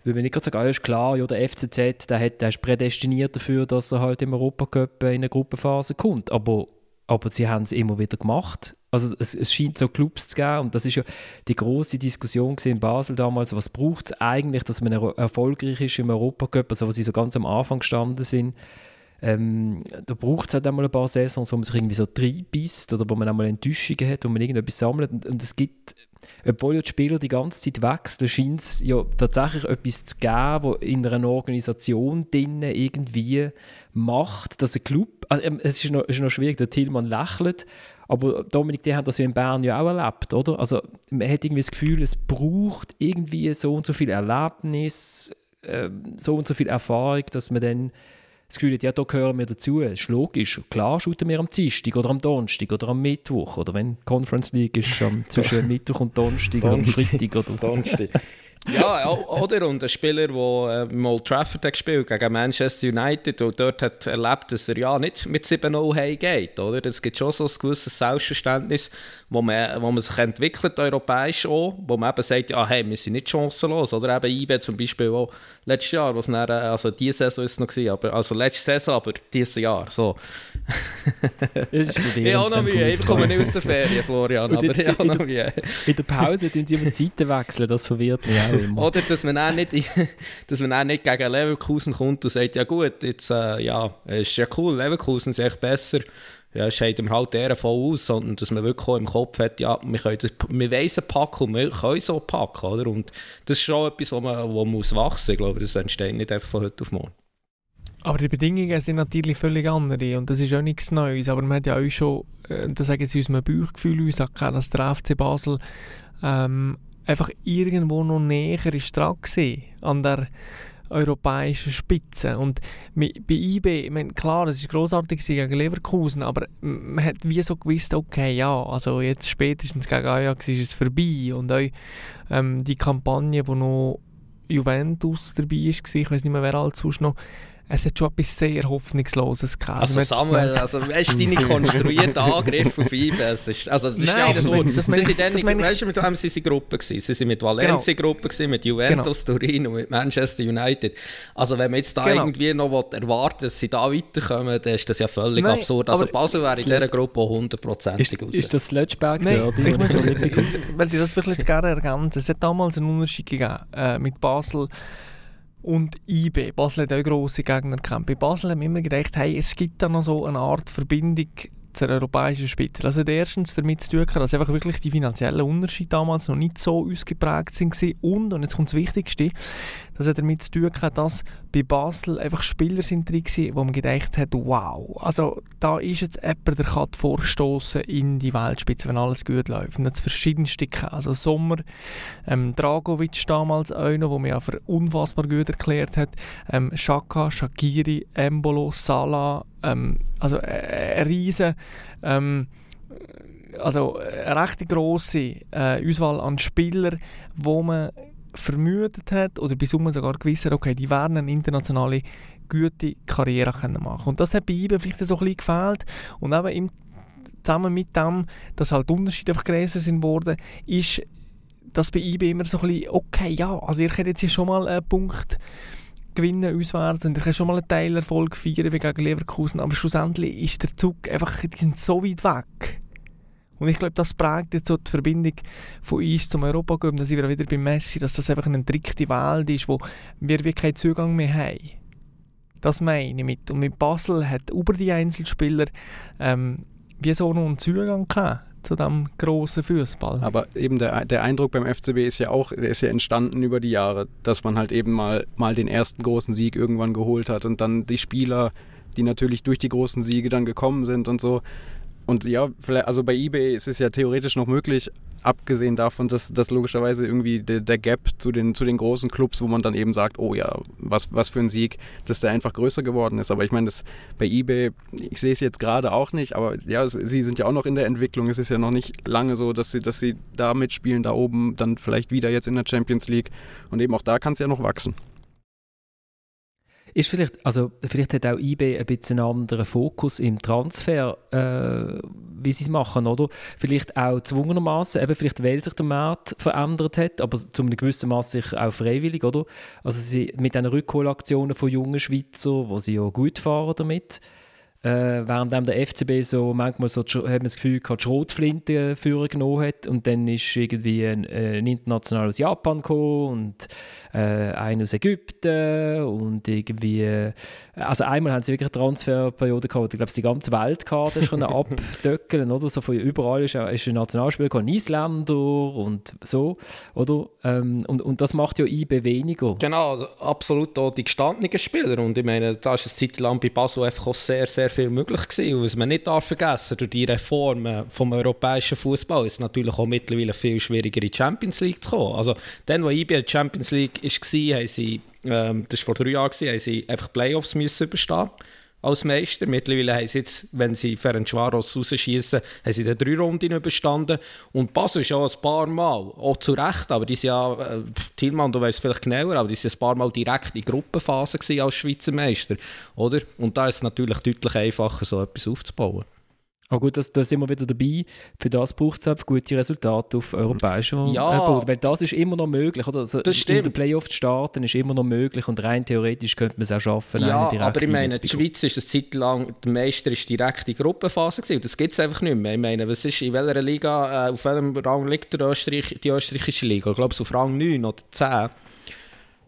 würde man nicht gerade sagen, ah, ist klar, ja, der FCZ, der, hat, der ist prädestiniert dafür, dass er halt im Europacup in eine Gruppenphase kommt. Aber aber sie haben es immer wieder gemacht. Also es, es, scheint so Clubs zu geben und das ist ja die große Diskussion in Basel damals, was braucht es eigentlich, dass man erfolgreich ist im Europacup, also wo sie so ganz am Anfang gestanden sind. ähm, da braucht es halt einmal ein paar Saisons, wo man sich irgendwie so reinbisst oder wo man einmal Enttäuschungen hat, wo man irgendetwas sammelt und, und es gibt obwohl ja die Spieler die ganze Zeit wechseln, scheint es ja tatsächlich etwas zu geben, wo in einer Organisation drinnen irgendwie macht, dass ein Club, also ähm, es ist noch, ist noch schwierig, der Tillmann lächelt, aber Dominik, die haben das ja in Bern ja auch erlebt, oder? Also man hat irgendwie das Gefühl, es braucht irgendwie so und so viel Erlebnis, äh, so und so viel Erfahrung, dass man dann das Gefühl hat, ja, da gehören wir dazu. Das ist logisch. Klar shooten wir am Dienstag oder am Donnerstag oder am Mittwoch. Oder wenn Conference League ist, um, zwischen Mittwoch und Donnerstag oder am Freitag. Oder Donnerstag. Ja, oder? Und ein Spieler, der äh, mal Trafford hat gespielt gegen Manchester United und dort hat erlebt, dass er ja nicht mit 7-0 heimgeht, oder? Es gibt schon so ein gewisses Selbstverständnis, wo man, wo man sich entwickelt, europäisch auch, wo man eben sagt, ja, hey, wir sind nicht chancenlos, oder? Eben IB zum Beispiel auch letztes Jahr, was dann, also diese Saison ist es noch gewesen, aber, also letzte Saison, aber dieses Jahr, so. ich habe noch Mühe, ich komme nicht aus der Ferien, Florian, aber ich habe noch Mühe. In der Pause tun sie immer die Seiten wechseln, das verwirrt mich auch immer. Oder, dass man auch nicht, dass man auch nicht gegen Leverkusen kommt und sagt, ja gut, jetzt, äh, ja, ist ja cool, Leverkusen ist echt besser, ja, scheiden wir halt eher voll aus, sondern dass man wirklich auch im Kopf hat, ja, wir, können das, wir weiss packen und wir können so packen, oder? Und das ist schon etwas, wo man, wo man muss wachsen, ich glaube, das entsteht nicht einfach von heute auf morgen. Aber die Bedingungen sind natürlich völlig andere und das ist auch nichts Neues. Aber man hat ja auch schon, äh, das sagen sie aus einem Bauchgefühl, auch dass der FC Basel ähm, einfach irgendwo noch näher ist dran war an der europäischen Spitze. Und bei IB, ich meine, klar, es war grossartig gegen Leverkusen, aber man hat wie so gewusst, okay, ja, also jetzt spätestens gegen Ajax ist es vorbei. Und auch ähm, die Kampagne, wo noch Juventus dabei war, ich weiß nicht mehr, wer alles sonst noch, es hat schon etwas sehr Hoffnungsloses gehabt. Also, Samuel, also weißt du, deine konstruierten Angriffe auf IBE, es ist, also das ist Nein, ja absurd. Das, das sie sind dann, weißt du, mit wem sind sie Gruppe gewesen? Sie sind mit Valencia genau. Gruppe gewesen, mit Juventus, genau. Turin und mit Manchester United. Also wenn man jetzt da genau. irgendwie noch erwartet, dass sie da weiterkommen, dann ist das ja völlig Nein, absurd. Also Basel wäre in dieser Gruppe hundertprozentig ist, ist das Lötschberg Derby? Ich muss, weil ich das wirklich jetzt gerne ergänzen. Es hat damals einen Unterschied gegeben äh, mit Basel und IB. Basel hat auch grosse Gegner gekämpft. Bei Basel haben wir immer gedacht, hey, es gibt da noch so eine Art Verbindung zur europäischen Spitze. Also erstens damit zu tun, dass einfach wirklich die finanziellen Unterschiede damals noch nicht so ausgeprägt sind und, und jetzt kommt das Wichtigste, das hat damit zu tun dass bei Basel einfach Spieler sind drin waren, wo man gedacht hat, wow, also da ist jetzt jemand, der kann vorstoßen in die Weltspitze, wenn alles gut läuft. Und das verschiedenste, also Sommer, ähm, Dragovic damals einer, wo mir ja für unfassbar gut erklärt hat, ähm, Shaka, Shakiri, Embolo, Salah, ähm, also äh, eine riesen ähm, also eine recht grosse äh, Auswahl an Spielern, wo man vermutet hat oder bis man sogar gewiss hat, okay, die werden eine internationale gute Karriere können machen Und das hat bei ihm vielleicht so ein bisschen gefehlt. Und eben im, zusammen mit dem, dass halt Unterschiede einfach größer sind worden, ist das bei IB immer so ein bisschen, okay, ja, also ihr könnt jetzt hier schon mal einen Punkt gewinnen auswärts und ihr könnt schon mal einen Teilerfolg feiern wie gegen Leverkusen, aber schlussendlich ist der Zug einfach, die sind so weit weg. Und ich glaube, das prägt jetzt so die Verbindung von uns zum Europacup. Da sind wir wieder beim Messi, dass das einfach eine dritte Welt ist, wo wir wirklich keinen Zugang mehr haben. Das meine ich mit. Und mit Basel hat über die Einzelspieler ähm, wie so noch einen Zugang gehabt zu dem großen Fußball. Aber eben der, der Eindruck beim FCB ist ja auch, der ist ja entstanden über die Jahre, dass man halt eben mal, mal den ersten großen Sieg irgendwann geholt hat und dann die Spieler, die natürlich durch die großen Siege dann gekommen sind und so, und ja, also bei eBay ist es ja theoretisch noch möglich, abgesehen davon, dass, dass logischerweise irgendwie der, der, Gap zu den, zu den großen Clubs, wo man dann eben sagt, oh ja, was, was für ein Sieg, dass der einfach größer geworden ist. Aber ich meine, das bei eBay, ich sehe es jetzt gerade auch nicht, aber ja, sie sind ja auch noch in der Entwicklung. Es ist ja noch nicht lange so, dass sie, dass sie da mitspielen, da oben, dann vielleicht wieder jetzt in der Champions League. Und eben auch da kann es ja noch wachsen. Ist vielleicht, also vielleicht hat auch IB ein bisschen einen anderen Fokus im Transfer, äh, wie sie es machen, oder? Vielleicht auch zwungenermaßen, eben vielleicht weil sich der Markt verändert hat, aber zu einem gewissen Maß sich auch freiwillig, oder? Also sie, mit den Rückholaktionen von jungen Schweizer, wo sie ja gut fahren damit, äh, während der FCB so manchmal so, hat man das Gefühl gehabt, die Schrotflinte führen genommen hat und dann ist irgendwie ein, ein International aus Japan gekommen und äh, einer aus Ägypten und irgendwie, äh, also einmal haben sie wirklich eine Transferperiode gehabt, ich glaube, die ganze Weltkarte ist schon abdöckeln, oder? So von überall ist, ist ein Nationalspieler gekommen, Isländer und so, oder? Ähm, und, und das macht ja IB weniger. Genau, also absolut auch die gestandenen Spieler und ich meine, da ist es Zeit lang bei Basel einfach auch sehr, sehr viel möglich gewesen und was man nicht darf vergessen, durch die Reformen vom europäischen Fußball ist natürlich auch mittlerweile viel schwieriger in die Champions League zu kommen. Also dann, wo IB in der Champions League war, sie, ähm, das war vor drei Jahren, haben sie einfach Playoffs müssen überstehen als Meister. Mittlerweile haben sie jetzt, wenn sie Ferencvaros rausschießen, haben sie dann drei Runden überstanden. Und Basel ist auch ein paar Mal, auch zu Recht, aber die sind ja, äh, Thielmann, du weißt vielleicht genauer, aber die sind ein paar Mal direkt in Gruppenphase als Schweizer Meister, oder? Und da ist es natürlich deutlich einfacher, so etwas aufzubauen. Aber gut, das, da sind wir wieder dabei. Für das braucht es gute Resultate auf europäischer ja, Boden. Weil das ist immer noch möglich. Oder? Also das stimmt. In den Playoffs zu starten ist immer noch möglich und rein theoretisch könnte man es auch schaffen. Ja, aber ich meine, die Schweiz ist eine Zeit lang, der Meister ist direkt in Gruppenphase gewesen. Das gibt es einfach nicht mehr. Ich meine, was ist, in welcher Liga, äh, auf welchem Rang liegt der Österreich, die österreichische Liga? Ich glaube, es auf Rang 9 oder 10.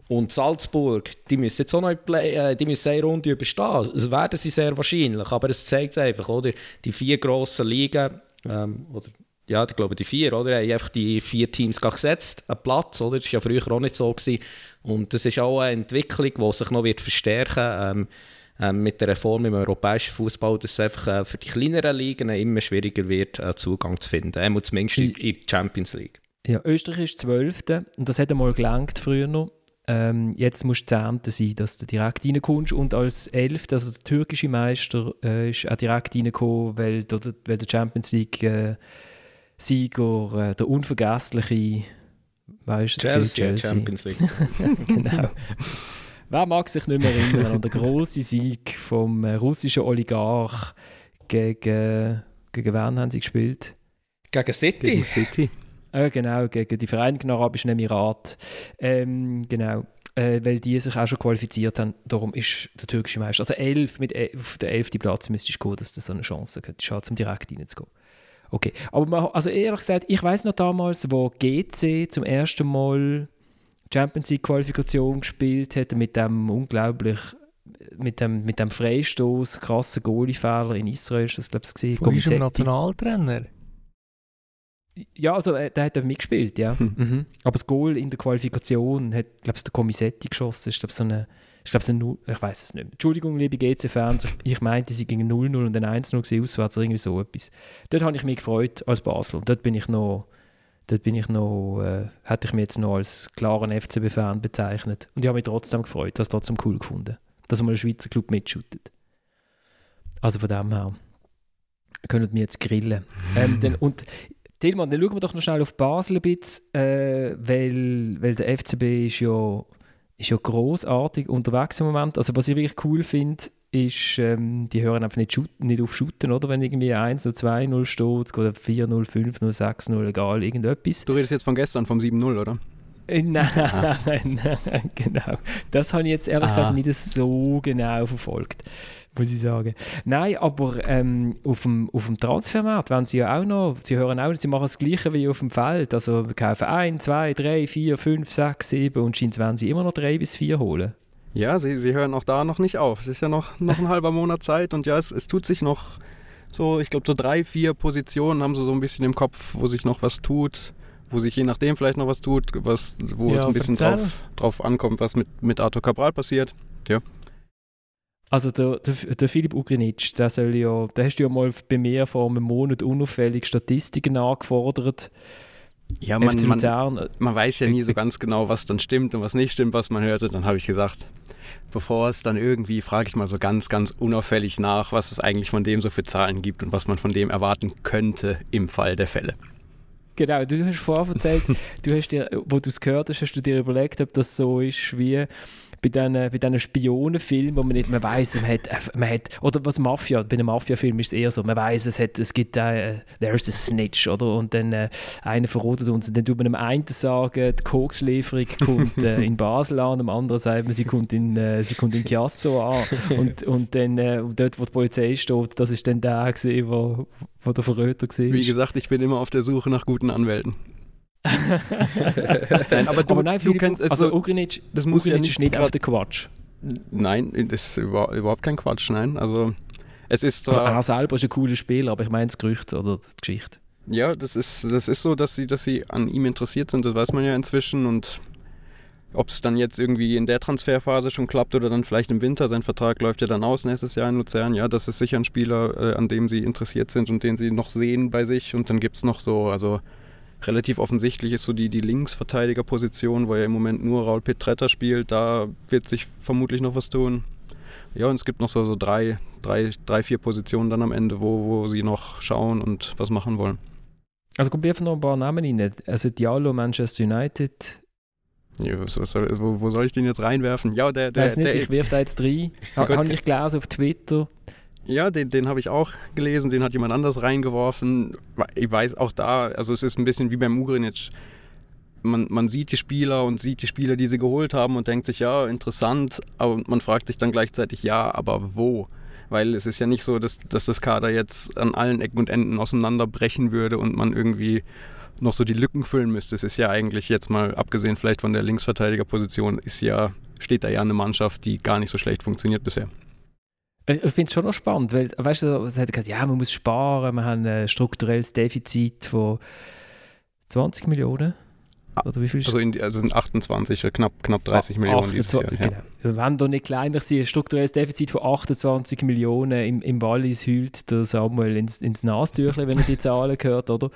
Und Salzburg, die müssen jetzt auch noch Play, äh, die müssen eine Runde überstehen. Das werden sie sehr wahrscheinlich, aber es zeigt einfach, oder? Die vier grossen Ligen, ähm, oder ja, ich glaube die vier, oder? Haben einfach die vier Teams gesetzt, einen Platz, oder? Das war ja früher auch nicht so. Gewesen. Und das ist auch eine Entwicklung, die sich noch wird verstärken ähm, ähm, mit der Reform im europäischen Fußball, dass es einfach äh, für die kleineren Ligen immer schwieriger wird, äh, Zugang zu finden. Äh, zumindest in, in die Champions League. Ja, Österreich ist 12. Und das hat einmal gelangt früher noch. Ähm, jetzt musst du Zehnte sein, dass du direkt reinkommst. Und als Elfter, also der türkische Meister, äh, ist auch direkt reingekommen, weil, der, weil der Champions League-Sieger, äh, der unvergessliche, weißt Chelsea, Chelsea. Champions League. genau. Wer mag sich nicht mehr erinnern an den grossen Sieg vom äh, russischen Oligarch gegen, gegen wen haben sie gespielt? Gegen City. Gegen City. Äh, genau, gegen die Vereinigten Arabischen Emirate. Ähm, genau. Äh, weil die sich auch schon qualifiziert haben. Darum ist der türkische Meister. Also elf, mit elf, auf den elften Platz müsstest du gehen, dass du so eine Chance hast, um direkt reinzugehen. Okay, aber man, also ehrlich gesagt, ich weiß noch damals, wo GC zum ersten Mal Champions League Qualifikation gespielt hat mit dem unglaublich mit dem, mit dem Freistoß krassen Goalie-Fehler in Israel ist das glaube ich Wo ist der Nationaltrainer? Ja, also äh, der hat mitgespielt, ja. Hm. Mhm. Aber das Goal in der Qualifikation hat, glaube ich, der Comisetti geschossen. Ich glaube, so eine, ich glaube, so ich weiß es nicht mehr. Entschuldigung, liebe GC-Fans, ich meinte, sie gingen 0-0 und ein 1-0 auswärts, irgendwie so etwas. Dort habe ich mich gefreut als Basel und dort bin ich noch, dort bin ich noch, äh, hätte ich mich jetzt noch als klaren FCB-Fan bezeichnet. Und ich habe mich trotzdem gefreut, das trotzdem cool gefunden, dass mal ein Schweizer Club mitschüttet. Also von dem her können wir jetzt grillen. ähm, denn, und Tilman, dann schauen wir doch noch schnell auf Basel ein bisschen, äh, weil, weil der FCB ist ja, ist ja großartig unterwegs im Moment. Also was ich wirklich cool finde, ist, ähm, die hören einfach nicht, nicht auf Shooten, oder? Wenn irgendwie 1 0 2 0 steht, oder 4 0 5 0 6 0 egal, irgendetwas. Du redest jetzt von gestern, vom 7-0, oder? Äh, nein, ah. nein, genau. Das habe ich jetzt ehrlich ah. gesagt nicht so genau verfolgt muss ich sagen. Nein, aber ähm, auf, dem, auf dem Transfermarkt werden sie ja auch noch, sie hören auch, sie machen das Gleiche wie auf dem Feld. Also wir kaufen ein, zwei, drei, vier, fünf, sechs, sieben und scheint werden sie immer noch drei bis vier holen. Ja, sie, sie hören auch da noch nicht auf. Es ist ja noch, noch ein halber Monat Zeit und ja, es, es tut sich noch so, ich glaube, so drei, vier Positionen haben sie so ein bisschen im Kopf, wo sich noch was tut wo sich je nachdem vielleicht noch was tut, was, wo ja, es ein bisschen drauf, drauf, ankommt, was mit, mit Arthur Cabral passiert. Ja. Also der, der, der Philipp Ugrinic, der soll ja, der hast du ja mal bei mir vor einem Monat unauffällig Statistiken angefordert. Ja, man, man, man, weiß ja nie so ganz genau, was dann stimmt und was nicht stimmt, was man hörte. Dann habe ich gesagt, bevor es dann irgendwie, frage ich mal so ganz, ganz unauffällig nach, was es eigentlich von dem so für Zahlen gibt und was man von dem erwarten könnte im Fall der Fälle. Genau, du hast vorher erzählt, du hast dir, wo du es gehört hast, hast du dir überlegt, ob das so ist wie bei diesen, bei diesen Spionenfilmen, wo man nicht, man weiß, man hat, äh, man hat, oder was Mafia, bei einem Mafia-Film ist es eher so, man weiß, es, hat, es gibt, äh, there's a snitch, oder? Und dann äh, einer verrotet uns, und dann tut man dem einen sagen, die Kokslieferung kommt äh, in Basel an, dem anderen sagt man, sie kommt in, äh, sie kommt in Chiasso an. Und, und dann, äh, dort, wo die Polizei steht, das ist dann der gesehen, wo, wo der Verräter war. Wie gesagt, ich bin immer auf der Suche nach guten Anwälten. nein, aber du, aber nein, du Philipp, kennst es also so, Ugrinic, das muss ja Ugrinic nicht ist nicht grad- auf der Quatsch. Nein, das ist über- überhaupt kein Quatsch, nein. Also es ist Also er selber ist ein cooler Spieler, aber ich meine das Gerücht oder die Geschichte. ja, das ist, das ist so, dass sie, dass sie an ihm interessiert sind, das weiß man ja inzwischen und ob es dann jetzt irgendwie in der Transferphase schon klappt oder dann vielleicht im Winter, sein Vertrag läuft ja dann aus nächstes Jahr in Luzern, ja, das ist sicher ein Spieler, äh, an dem sie interessiert sind und den sie noch sehen bei sich und dann gibt es noch so, also relativ offensichtlich ist so die, die Linksverteidigerposition, wo ja im Moment nur Raul Petretta spielt, da wird sich vermutlich noch was tun. Ja, und es gibt noch so, so drei, drei, drei, vier Positionen dann am Ende, wo, wo sie noch schauen und was machen wollen. Also kommt einfach noch ein paar Namen rein. Also Diallo, Manchester United. Ja, was, was soll, wo, wo soll ich den jetzt reinwerfen? Ja, der, der, weiß nicht, der, ich wirf da jetzt rein. Habe ich gelesen auf Twitter. Ja, den, den habe ich auch gelesen, den hat jemand anders reingeworfen. Ich weiß auch da, also es ist ein bisschen wie beim Ugrinic. Man, man sieht die Spieler und sieht die Spieler, die sie geholt haben und denkt sich, ja, interessant, aber man fragt sich dann gleichzeitig, ja, aber wo? Weil es ist ja nicht so, dass, dass das Kader jetzt an allen Ecken und Enden auseinanderbrechen würde und man irgendwie noch so die Lücken füllen müsste. Es ist ja eigentlich jetzt mal, abgesehen vielleicht von der Linksverteidigerposition, ist ja, steht da ja eine Mannschaft, die gar nicht so schlecht funktioniert bisher. Ich, ich finde es schon noch spannend, weil, weißt du, es hat gesagt, ja, man muss sparen, wir haben ein strukturelles Defizit von 20 Millionen. Oder wie viel Also, in, also es sind 28, knapp, knapp 30 Millionen dieses Jahr. 28, Ja. Wollen doch nicht kleinlich sein. Ein strukturelles Defizit von 28 Millionen. Im, im Wallis hüllt der Samuel ins, ins Nastüchle, wenn er die Zahlen hört, oder?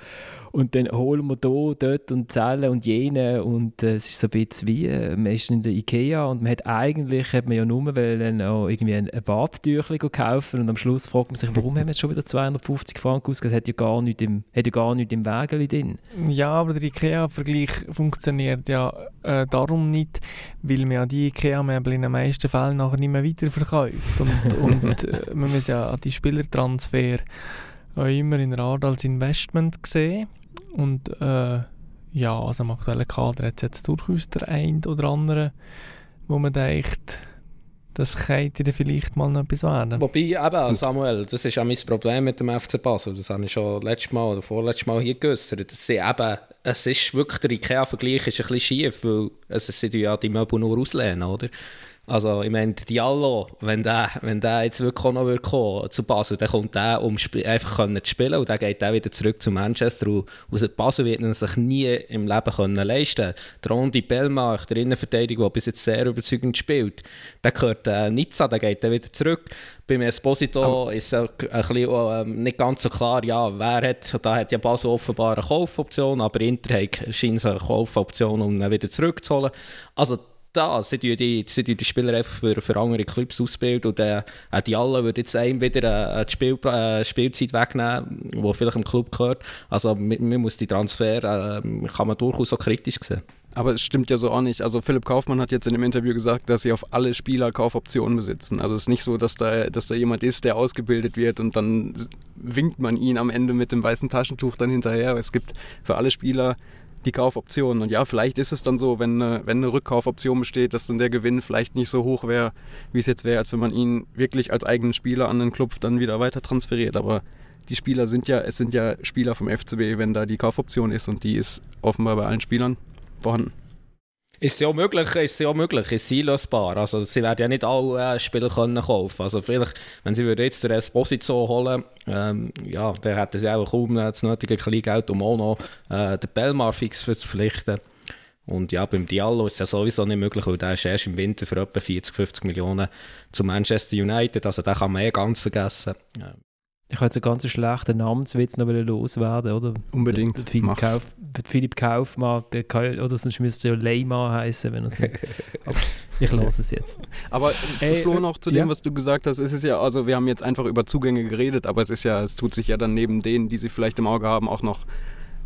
Und dann holen wir hier, dort und zählen und jene. Und äh, es ist so ein bisschen wie, äh, man ist in der Ikea und man hat eigentlich, hat man ja nur wollen, auch irgendwie ein, ein Badtüchli kaufen und am Schluss fragt man sich, warum haben wir jetzt schon wieder 250 Franken ausgegeben? Es hat ja gar nichts im, hat ja gar nichts im Wägeli drin. Ja, aber der IKEA-Vergleich funktioniert ja äh, darum nicht, weil man ja die IKEA-Möbel in den meisten Fällen nachher nicht mehr weiterverkauft. Und, und äh, man muss ja die Spielertransfer auch immer in Art als Investment sehen. Und äh, ja, also im aktuellen Kader hat es jetzt durchaus der ein oder andere, wo man denkt, das könnte dann vielleicht mal noch etwas werden. Wobei, eben, Samuel, das ist auch mein Problem mit dem FC Basel. Das habe ich schon letztes Mal oder vorletztes Mal hier geäußert. Eben, es ist wirklich, der IKEA-Vergleich ist ein bisschen schief, weil es sind ja die Möbel nur auslehnen, oder? Also, ich meine, der Diallo, wenn der, wenn der jetzt wirklich auch noch würde kommen, zu Basel, dann kommt der, um einfach können zu spielen und dann geht er wieder zurück zu Manchester und aus Basel wird er sich nie im Leben können leisten Der Rondi Bellmach, der Innenverteidiger, der bis jetzt sehr überzeugend spielt, der gehört äh, Nizza, der geht dann wieder zurück. Beim Esposito ist es ein bisschen, ähm, nicht ganz so klar, ja, wer hat, da hat ja Basel offenbar eine Kaufoption, aber Inter hat scheint eine Kaufoption, um ihn wieder zurückzuholen. Also da, sie tun die, sie tun die Spieler einfach für, für andere Clubs ausbilden und äh, die alle würden jetzt einem wieder äh, die Spiel, äh, Spielzeit wegnehmen, die vielleicht im Club gehört. Also man, muss die Transfer, äh, kann man durchaus auch kritisch sehen. Aber es stimmt ja so auch nicht. Also Philipp Kaufmann hat jetzt in dem Interview gesagt, dass sie auf alle Spieler Kaufoptionen besitzen. Also es ist nicht so, dass da, dass da jemand ist, der ausgebildet wird und dann winkt man ihn am Ende mit dem weißen Taschentuch dann hinterher. Es gibt für alle Spieler die Kaufoptionen. Und ja, vielleicht ist es dann so, wenn eine, wenn eine Rückkaufoption besteht, dass dann der Gewinn vielleicht nicht so hoch wäre, wie es jetzt wäre, als wenn man ihn wirklich als eigenen Spieler an den Club dann wieder weiter transferiert. Aber die Spieler sind ja, es sind ja Spieler vom FCB, wenn da die Kaufoption ist und die ist offenbar bei allen Spielern vorhanden. Ist ja möglich, ist ja möglich, ist sie lösbar. Also sie werden ja nicht alle äh, Spieler können kaufen. Also vielleicht, wenn sie würden jetzt den Esposito holen, ähm, ja, dann hätten sie auch kaum das nötige Kleingeld, um auch noch äh, den Belmar fix zu verpflichten. Und ja, beim Diallo ist ja sowieso nicht möglich, weil der ist erst im Winter für etwa 40, 50 Millionen zu Manchester United. Also den kann man eh ganz vergessen. Ja. Ich habe jetzt einen ganz schlechten Namenswitz noch loswerden, oder? Unbedingt. Der Philipp, Mach's. Kauf, der Philipp Kaufmann, der kann, oder sonst müsste er ja Leyma heißen, wenn er es nicht. Ich lasse es jetzt. Aber Flo, äh, noch zu dem, ja. was du gesagt hast, es ist ja, also wir haben jetzt einfach über Zugänge geredet, aber es ist ja, es tut sich ja dann neben denen, die sie vielleicht im Auge haben, auch noch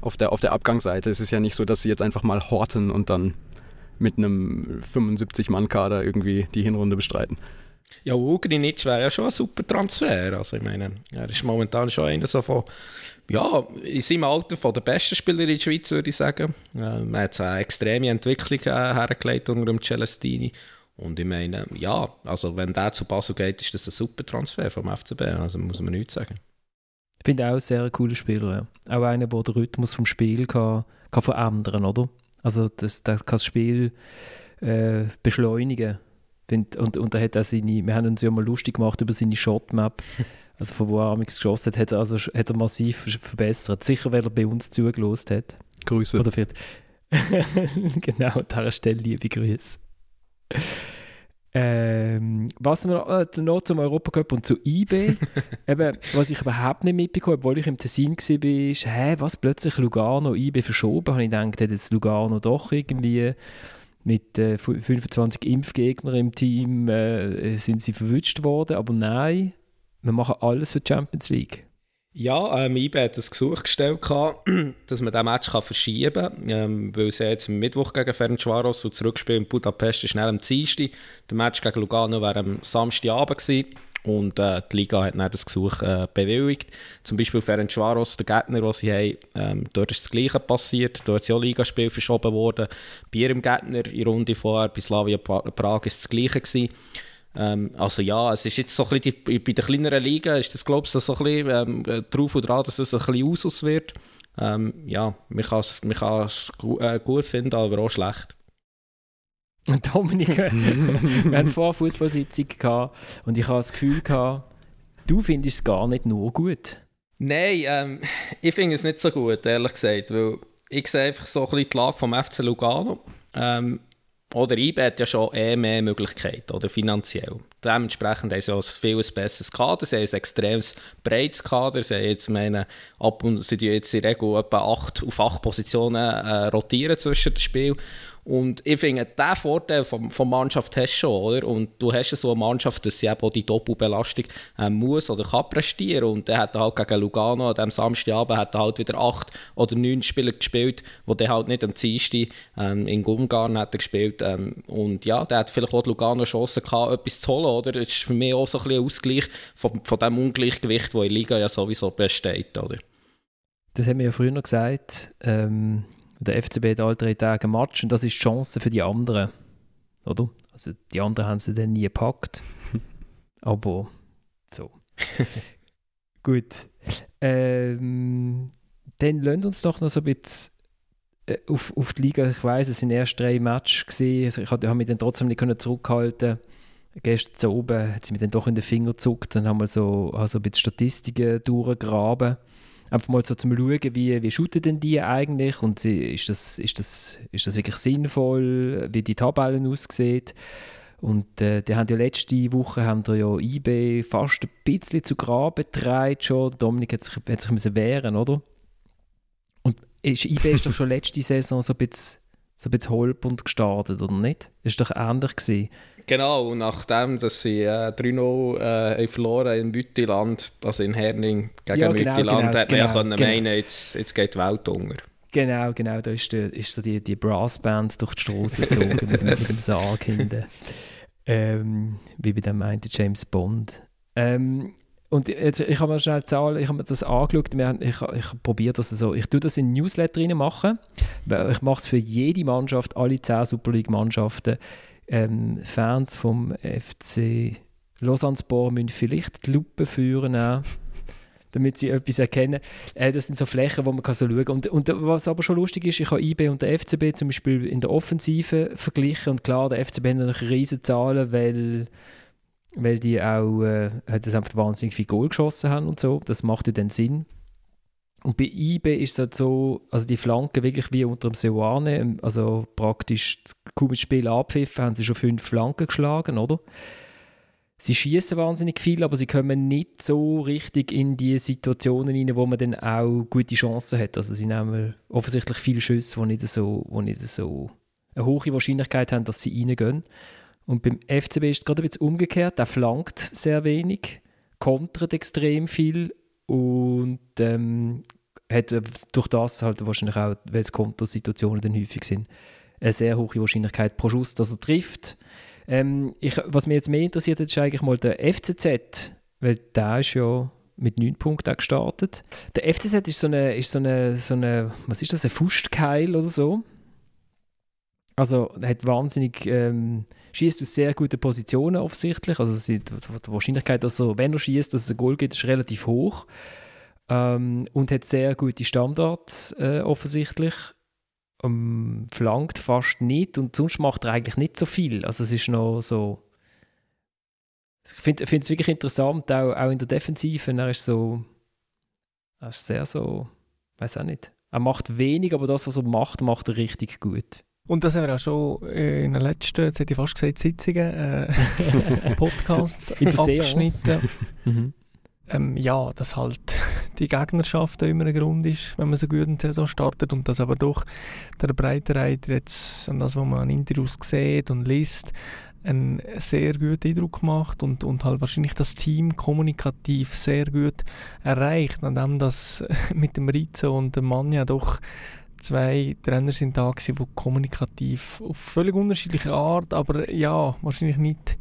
auf der, auf der Abgangsseite. Es ist ja nicht so, dass sie jetzt einfach mal horten und dann mit einem 75-Mann-Kader irgendwie die Hinrunde bestreiten. Ja, Ugrinic wäre ja schon ein super Transfer. Also ich meine, er ist momentan schon einer so von, ja, in seinem Alter von der besten Spieler in der Schweiz, würde ich sagen. Ähm, er hat eine extreme Entwicklung äh, hergelegt unter dem Celestini. Und ich meine, ja, also wenn der zu Basel geht, ist das ein super Transfer vom FCB. Also muss man nichts sagen. Ich finde auch ein sehr cooler Spieler. Ja. Auch einer, der den Rhythmus vom Spiel kann, kann verändern oder? Also das, der kann das Spiel äh, beschleunigen. Find, und, und er hat auch seine, wir haben uns ja mal lustig gemacht über seine Shotmap. Also von wo er amigs geschossen hat, hat er, also, hat er massiv verbessert. Sicher, weil er bei uns zugelost hat. Grüße. Oder für genau, an dieser Stelle liebe Grüße. Ähm, was noch, äh, noch zum Europacup und zu IB, eben, was ich überhaupt nicht mitbekommen obwohl ich im Tessin war, ist, hä, was, plötzlich Lugano IB verschoben? Habe ich gedacht, hat jetzt Lugano doch irgendwie mit äh, 25 Impfgegnern im Team äh, sind sie verwünscht worden, aber nein, wir machen alles für die Champions League. Ja, ähm, IBE hat ein Gesuch gestellt, dass man diesen Match kann verschieben kann, ähm, weil sie jetzt am Mittwoch gegen Ferencvaros und zurückspielen in Budapest schnell am Dienstag. Der Match gegen Lugano wäre am Samstagabend gewesen. Und äh, die Liga hat dann das Gesuch äh, bewilligt. Zum Beispiel Ferencvaros, der Gegner, den sie haben, ähm, dort ist das Gleiche passiert. Dort ist ja Ligaspiel verschoben worden. Bei ihrem Gegner in Runde vorher, bei Slavia Prag, ist das Gleiche gewesen. Ähm, also ja, es ist jetzt so ein bisschen die, bei den kleineren Ligen ist das, glaube ich, so ein bisschen ähm, äh, drauf und dran, dass es ein bisschen Usus wird. Ähm, ja, man kann es äh, gut finden, aber auch schlecht. Dominik, wir hatten vor Fußballsitzung gehabt und ich habe das Gefühl gehabt, du findest es gar nicht nur gut. Nein, ähm, ich finde es nicht so gut, ehrlich gesagt, weil ich sehe einfach so ein bisschen die Lage vom FC Lugano. Ähm, oder IB hat ja schon eh mehr Möglichkeiten, oder finanziell. Dementsprechend haben sie auch ein viel besseres Kader, sie haben ein extrem breites Kader, sie haben jetzt, meine, ab und sie jetzt in Regel etwa acht, auf acht Positionen äh, rotieren zwischen den Spielen und ich finde, diesen Vorteil von, von Mannschaft hast du schon, oder? Und du hast so eine Mannschaft, dass sie eben auch die Doppelbelastung äh, muss oder kann prestieren. Und der hat halt gegen Lugano an diesem Samstagabend hat halt wieder acht oder neun Spieler gespielt, wo der halt nicht am Dienstag ähm, in Gumgarn hat gespielt. Ähm, und ja, der hat vielleicht auch Lugano Chancen gehabt, etwas zu holen, oder? Das ist für mich auch so ein, ein Ausgleich von, von dem Ungleichgewicht, das in der Liga ja sowieso besteht, oder? Das haben wir ja früher noch gesagt. Ähm der FCB hat alle drei Tage ein Match und das ist die Chance für die anderen. Oder? Also die anderen haben sie dann nie gepackt. Aber so. Gut. Ähm, dann lasst uns doch noch so ein bisschen äh, auf, auf die Liga. Ich weiß, es sind erst drei Matches gesehen. Also ich habe mich dann trotzdem nicht zurückhalten. Gestern zu oben hat sie mir dann doch in den Finger gezuckt. Dann haben wir so also ein bisschen Statistiken durchgegraben einfach mal so zum Schauen, wie, wie shooten denn die eigentlich und ist das, ist, das, ist das wirklich sinnvoll, wie die Tabellen aussehen. Und äh, die haben ja letzte Woche haben ja IB fast ein bisschen zu Graben getragen schon. Dominik hat sich, hat sich müssen wehren, oder? Und ist, IB ist doch schon letzte Saison so ein bisschen, so ein bisschen holpernd gestartet, oder nicht? Das war doch ähnlich. Gewesen. Genau, und nachdem dass sie äh, 3-0 äh, verloren in Büttiland, also in Herning gegen ja, genau, Büttiland, genau, man genau, ja können genau. meinen, jetzt, jetzt geht die Welt unter. Genau, genau, da ist, der, ist so die, die Brassband durch die Straße gezogen mit, mit, dem Sarg hinten. Ähm, wie bei dem meinte James Bond. Ähm, und jetzt, ich habe mir schnell Zahlen, ich habe mir das angeschaut, wir, ich, ich probiere das so, ich tue das in Newsletter machen, ich mache es für jede Mannschaft, alle 10 Super League Mannschaften, ähm, Fans vom FC Lausanne-Sport müssen vielleicht die Lupe führen, auch, damit sie etwas erkennen. Äh, das sind so Flächen, wo man kann so schauen kann. Und, und was aber schon lustig ist, ich habe IB und der FCB zum Beispiel in der Offensive verglichen und klar, der FCB hat natürlich riesige Zahlen, weil weil die auch äh, das einfach wahnsinnig viel Goal geschossen haben und so. Das macht ja dann Sinn. Und bei IB ist es halt so, also die Flanken wirklich wie unter dem Seoane, ähm, also praktisch kaum das Spiel abpfiffen, haben sie schon fünf Flanken geschlagen, oder? Sie schießen wahnsinnig viel, aber sie kommen nicht so richtig in die Situationen rein, wo man dann auch gute Chancen hat. Also sie nehmen offensichtlich viele Schüsse, die nicht so, nicht so eine hohe Wahrscheinlichkeit haben, dass sie reingehen. Und beim FCB ist es gerade ein bisschen umgekehrt. Er flankt sehr wenig, kontert extrem viel und ähm, hat durch das halt wahrscheinlich auch, weil es Kontosituationen dann häufig sind, eine sehr hohe Wahrscheinlichkeit pro Schuss, dass er trifft. Ähm, ich, was mich jetzt mehr interessiert ist eigentlich mal der FCZ, weil der ist ja mit 9 Punkten gestartet. Der FCZ ist so eine, so eine, so eine was ist das, ein Fustkeil oder so. Also hat wahnsinnig, ähm, schießt aus sehr guten Positionen offensichtlich. Also die, die Wahrscheinlichkeit, dass er, wenn er schießt, dass es ein Goal gibt, ist relativ hoch. Ähm, und hat sehr gute Standards äh, offensichtlich. Ähm, flankt fast nicht und sonst macht er eigentlich nicht so viel. Also es ist noch so ich finde es wirklich interessant, auch, auch in der Defensive. Er ist so. Er ist sehr so. weiß auch nicht. Er macht wenig, aber das, was er macht, macht er richtig gut. Und das haben wir auch schon in den letzten, jetzt hätte ich fast gesagt, Sitzungen, äh, Podcasts abgeschnitten. mhm. ähm, ja, dass halt die Gegnerschaft immer ein Grund ist, wenn man so gut in Saison startet und dass aber doch der Breitenreiter jetzt, an das, was man an Interviews sieht und liest, einen sehr guten Eindruck macht und, und halt wahrscheinlich das Team kommunikativ sehr gut erreicht, indem das mit dem Rizzo und dem Mann ja doch zwei Trainer sind da gewesen, die kommunikativ auf völlig unterschiedliche Art, aber ja, wahrscheinlich nicht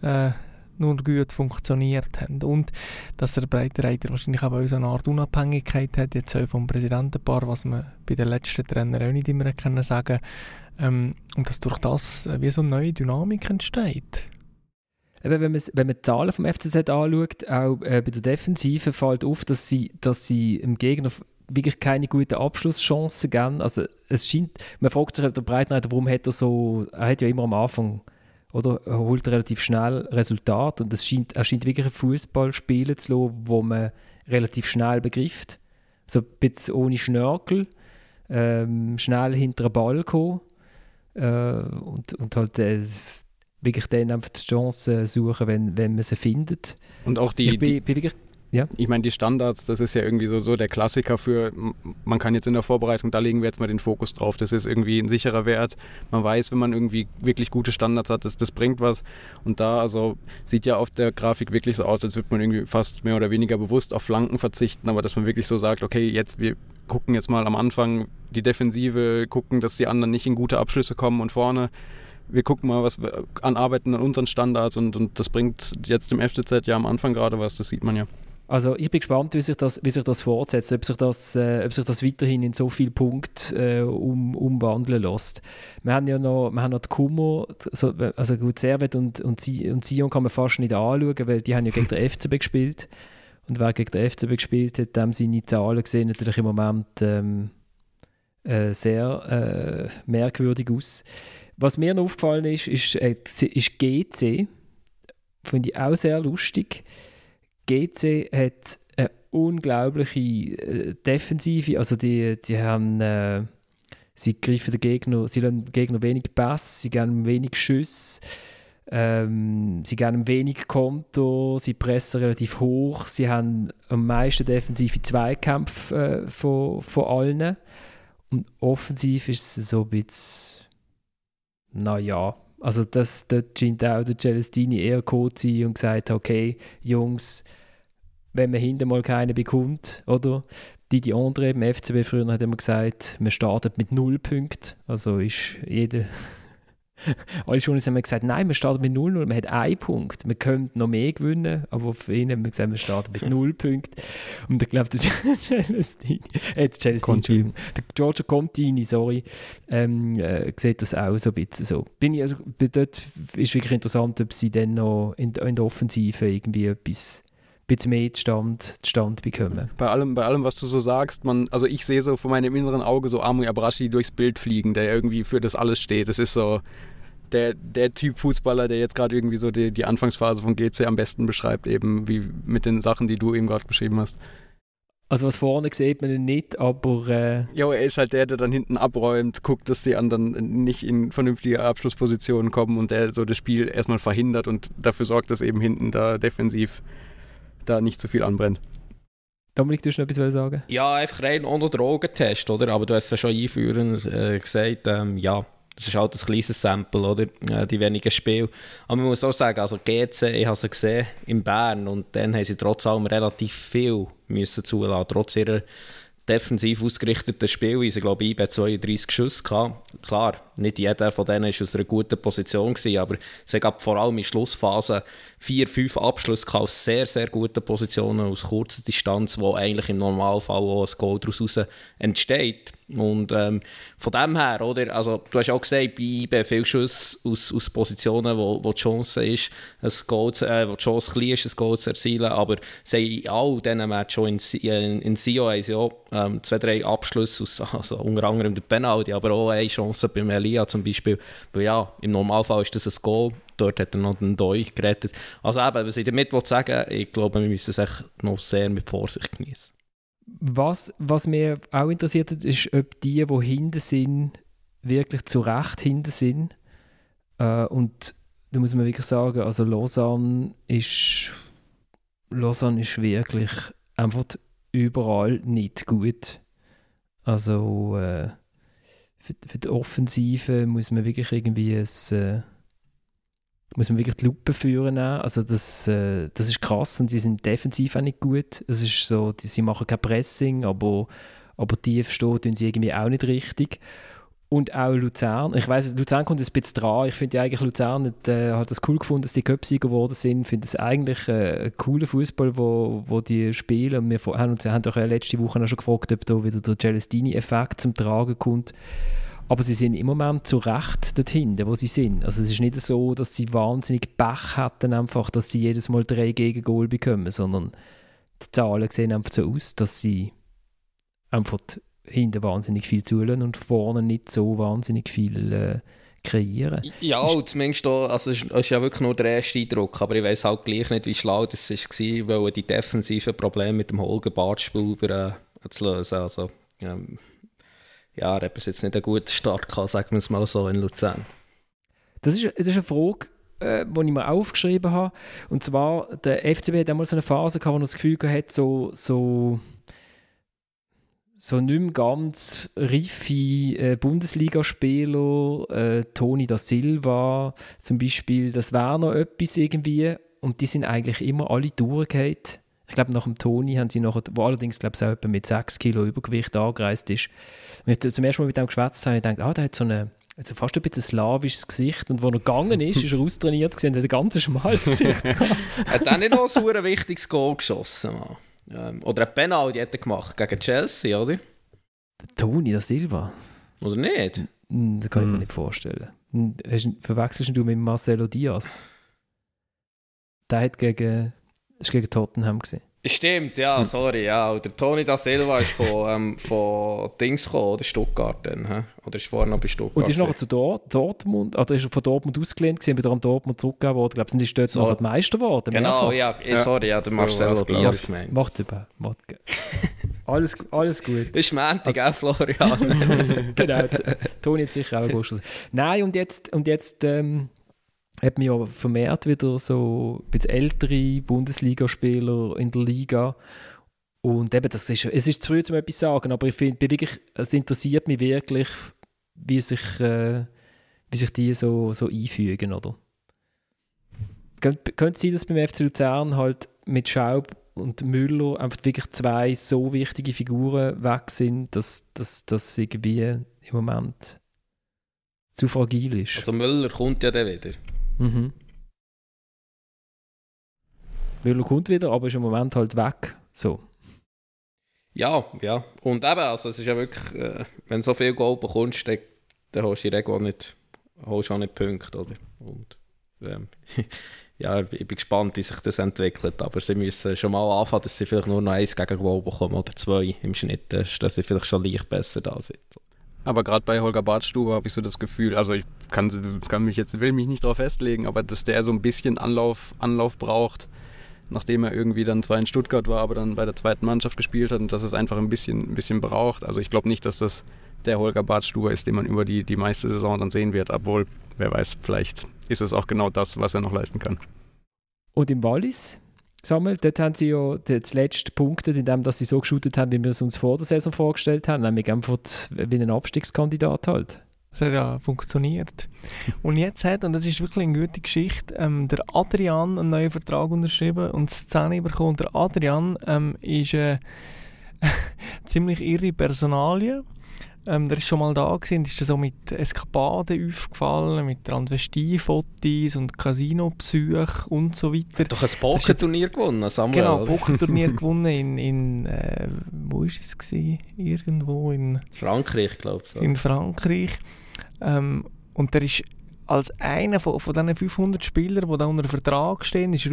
äh, nur gut funktioniert haben. Und dass der Breitenreiter wahrscheinlich auch so eine Art Unabhängigkeit hat, jetzt auch vom Präsidentenpaar, was man bei den letzten Trainern auch nicht immer können sagen ähm, und dass durch das äh, wie so eine neue Dynamik entsteht. Eben, wenn, man, wenn man die Zahlen vom FCZ anschaut, auch äh, bei der Defensive fällt auf, dass sie, dass sie im Gegner wirklich keine guten Abschlusschancen geben. Also es scheint, man fragt sich der Breitenreiter, warum hat er so, er hat ja immer am Anfang oder er holt relativ schnell Resultat und es scheint, er scheint wirklich ein Fußball spielen zu lassen, wo man relativ schnell begreift. So ein bisschen ohne Schnörkel, ähm, schnell hinter den Ball kommen äh, und, und halt äh, wirklich dann einfach die Chancen suchen, wenn, wenn man sie findet. Und auch die, bin, bin wirklich ja. Ich meine, die Standards, das ist ja irgendwie so, so der Klassiker für, man kann jetzt in der Vorbereitung, da legen wir jetzt mal den Fokus drauf. Das ist irgendwie ein sicherer Wert. Man weiß, wenn man irgendwie wirklich gute Standards hat, das, das bringt was. Und da, also, sieht ja auf der Grafik wirklich so aus, als würde man irgendwie fast mehr oder weniger bewusst auf Flanken verzichten, aber dass man wirklich so sagt, okay, jetzt, wir gucken jetzt mal am Anfang die Defensive, gucken, dass die anderen nicht in gute Abschlüsse kommen und vorne wir gucken mal, was wir anarbeiten an unseren Standards und, und das bringt jetzt dem FCZ ja am Anfang gerade was, das sieht man ja. Also ich bin gespannt, wie sich das, wie sich das fortsetzt, ob sich das, äh, ob sich das weiterhin in so viele Punkte äh, um, umwandeln lässt. Wir haben ja noch, wir haben noch die Kummer, also, also gut, Servet und, und, Sion kann man fast nicht anschauen, weil die haben ja gegen den FCB gespielt. Und wer gegen den FCB gespielt hat, dem seine Zahlen sehen natürlich im Moment ähm, äh, sehr äh, merkwürdig aus. Was mir noch aufgefallen ist, ist, äh, ist GC. Finde ich auch sehr lustig GC hat eine unglaubliche äh, Defensive. Also die, die haben, äh, sie greifen den Gegner, sie lassen den Gegner wenig Pass, sie geben wenig Schüsse, ähm, sie geben wenig Konto, sie pressen relativ hoch, sie haben am meisten defensive Zweikämpfe äh, von, von allen. Und offensiv ist es so ein bisschen, naja, also das, dort scheint auch der Celestini eher gekommen zu sein und gesagt, okay, Jungs, wenn man hinten mal keinen bekommt, oder? Die, die andere im FCB früher hat immer gesagt, man startet mit null Punkten. Also ist jeder alle Journalisten haben gesagt, nein, wir starten mit 0-0, man hat einen Punkt, wir können noch mehr gewinnen, aber für ihn haben wir gesagt, wir starten mit 0 Punkten. Und ich glaube, der Celestini, äh, Celestini, der Giorgio Contini, sorry, ähm, äh, sieht das auch so ein bisschen so. Bin ich, also, dort ist wirklich interessant, ob sie dann noch in, in der Offensive irgendwie etwas bisschen mehr Stand, Stand bekommen. Bei allem, bei allem, was du so sagst, man, also ich sehe so vor meinem inneren Auge so Amui Abrashi durchs Bild fliegen, der irgendwie für das alles steht. Das ist so der, der Typ Fußballer, der jetzt gerade irgendwie so die, die Anfangsphase von GC am besten beschreibt, eben wie mit den Sachen, die du eben gerade beschrieben hast. Also was vorne sieht man ihn nicht, aber... Äh ja, er ist halt der, der dann hinten abräumt, guckt, dass die anderen nicht in vernünftige Abschlusspositionen kommen und der so das Spiel erstmal verhindert und dafür sorgt, dass eben hinten da defensiv da nicht zu viel anbrennt. Dominik, du hast noch etwas sagen? Ja, einfach rein ohne Drogentest, oder? Aber du hast ja schon einführend äh, gesagt, ähm, ja, das ist halt ein kleines Sample, oder? Die wenigen Spiele. Aber man muss auch sagen, also GC, ich habe sie gesehen in Bern und dann haben sie trotz allem relativ viel müssen zulassen, trotz ihrer defensiv ausgerichteten Spielweise. Ich glaube, ich habe 32 Schüsse gehabt. Klar, nicht jeder von denen ist aus einer guten Position gewesen, aber es gab vor allem in Schlussphase vier, fünf Abschlüsse aus sehr, sehr guten Positionen aus kurzer Distanz, wo eigentlich im Normalfall auch ein Goal daraus entsteht. Und ähm, von dem her, oder? Also, du hast auch gesagt, bei IB viele Schüsse aus, aus Positionen, wo, wo die Chance ist, ein Goal zu, äh, wo die Chance klein ist, ein Goal zu erzielen. Aber sie haben all diesen Matches schon in, in, in Sio haben ähm, zwei, drei Abschlüsse, aus, also unter anderem der Penalty, aber auch eine Chance beim Elia zum Beispiel. Weil ja, im Normalfall ist das ein Goal. Dort hat er noch den Doi gerettet. Also eben, was ich damit sagen will, ich glaube, wir müssen es echt noch sehr mit Vorsicht genießen. Was, was mir auch interessiert hat, ist, ob die, die hinten sind, wirklich zu Recht hinten sind. Äh, und da muss man wirklich sagen, also Lausanne ist, Lausanne ist wirklich einfach überall nicht gut. Also äh, für, für, die Offensive muss man wirklich irgendwie ein, äh, muss man wirklich die Lupe führen. Also das, äh, das ist krass und sie sind defensiv auch nicht gut. Es ist so, die, sie machen kein Pressing, aber, aber tief stehen tun sie irgendwie auch nicht richtig. Und auch Luzern. Ich weiß, Luzern kommt ein bisschen dran. Ich finde ja eigentlich, Luzern hat, äh, hat das cool gefunden, dass die Köpsieger geworden sind. Ich finde es eigentlich äh, ein cooler Fußball, wo, wo die spielen. Und wir haben uns haben doch letzte Woche auch schon gefragt, ob da wieder der Celestini-Effekt zum Tragen kommt. Aber sie sind im Moment zu Recht dort hinten, wo sie sind. Also es ist nicht so, dass sie wahnsinnig Pech hatten, einfach, dass sie jedes Mal drei Gegengol bekommen, sondern die Zahlen sehen einfach so aus, dass sie einfach hinten wahnsinnig viel zulassen und vorne nicht so wahnsinnig viel äh, kreieren. Ja, ist, zumindest da, also es ist, ja wirklich nur der erste Eindruck, aber ich weiß halt gleich nicht, wie schlau das war, weil die defensiven Probleme mit dem Holger Bartspulber äh, zu lösen. Also, ähm, ja, er hat jetzt nicht einen guten Start gehabt, sagen wir es mal so, in Luzern. Das ist, das ist eine Frage, äh, die ich mir aufgeschrieben habe. Und zwar, der FCB hat einmal so eine Phase gehabt, wo er das Gefühl hatte, so, so, so nicht mehr ganz reife äh, Bundesligaspieler, äh, Toni da Silva zum Beispiel, das wäre noch etwas irgendwie. Und die sind eigentlich immer alle durchgehauen. Ich glaube, nach dem Toni haben sie noch, wo allerdings, glaube ich, auch mit 6 Kilo Übergewicht angereist ist, wenn ich zum ersten Mal mit dem geschwätzt habe, ich gedacht, ah, der hat so eine also fast ein bisschen slawisches Gesicht und wo er gegangen ist, ist er austrainiert gesehen, hat ein ganz schmales Gesicht Hat er nicht noch so ein wichtiges Goal geschossen? Ähm, oder ein Penalty er gemacht gegen Chelsea, oder? Toni da Silva. Oder nicht? Hm, das kann ich mir hm. nicht vorstellen. Hm, verwechselst du mit Marcelo Diaz? Der hat gegen, ist gegen Tottenham gesehen. Stimmt, ja, hm. sorry. Ja. Der Toni da Silva ist von, ähm, von Dings gekommen, oder Stuttgart dann. He? Oder ist vorher noch bei Stuttgart? Und ist nachher zu Dort, Dortmund, oder ist er von Dortmund ausgelehnt gewesen, wieder an Dortmund zurückgegeben worden. Ich glaube, sind die dort so. nachher Meister geworden. Genau, ja, ja, sorry, ja, der so, Marcelo Diaz gemeint. Macht über, macht alles, alles gut. Das ist Montag, auch Florian. genau, Toni hat sicher auch gewusst. Nein, und jetzt, und jetzt ähm, hat man ja vermehrt wieder so ein bisschen ältere Bundesligaspieler in der Liga. Und eben, das ist, es ist zu früh, um etwas zu sagen, aber ich finde, es interessiert mich wirklich, wie sich, äh, wie sich die so, so einfügen, oder? Könnte es sein, dass beim FC Luzern halt mit Schaub und Müller einfach wirklich zwei so wichtige Figuren weg sind, dass das irgendwie im Moment zu fragil ist? Also Müller kommt ja dann wieder. Mhm. Müller kommt wieder, aber ist im Moment halt weg. So. Ja, ja. Und eben, also es ist ja wirklich, äh, wenn du so viel Goal bekommst, dann, dann holst du in der nicht, holst auch nicht Punkte, oder? Und ähm, ja, ich bin gespannt, wie sich das entwickelt. Aber sie müssen schon mal anfangen, dass sie vielleicht nur noch eins gegen Goal bekommen oder zwei im Schnitt, dass sie vielleicht schon leicht besser da sind. Aber gerade bei Holger Bartstube habe ich so das Gefühl, also ich kann, kann mich jetzt, will mich nicht darauf festlegen, aber dass der so ein bisschen Anlauf, Anlauf braucht, nachdem er irgendwie dann zwar in Stuttgart war, aber dann bei der zweiten Mannschaft gespielt hat und dass es einfach ein bisschen, ein bisschen braucht. Also ich glaube nicht, dass das der Holger Bartstuber ist, den man über die, die meiste Saison dann sehen wird, obwohl, wer weiß, vielleicht ist es auch genau das, was er noch leisten kann. Und im Wallis? Samuel, dort haben sie ja zuletzt punktet, indem sie so geschootet haben, wie wir es uns vor der Saison vorgestellt haben, nämlich einfach wie ein Abstiegskandidat halt. Das hat ja funktioniert. Und jetzt hat, und das ist wirklich eine gute Geschichte, ähm, der Adrian einen neuen Vertrag unterschrieben und die Szene bekommen. Der Adrian ähm, ist eine ziemlich irre Personalie. Ähm, der ist schon mal da gewesen, ist so mit Eskapaden aufgefallen, mit Transvestiefotos und Casino-Besuch und so weiter. Doch ein Pokerturnier gewonnen, Samuel. Genau? Pokerturnier gewonnen in, in äh, wo ist es gewesen? Irgendwo in, Frankreich, glaube ich. So. in Frankreich. Ähm, und der ist als einer von, von diesen 500 Spielern, die da unter Vertrag stehen, ist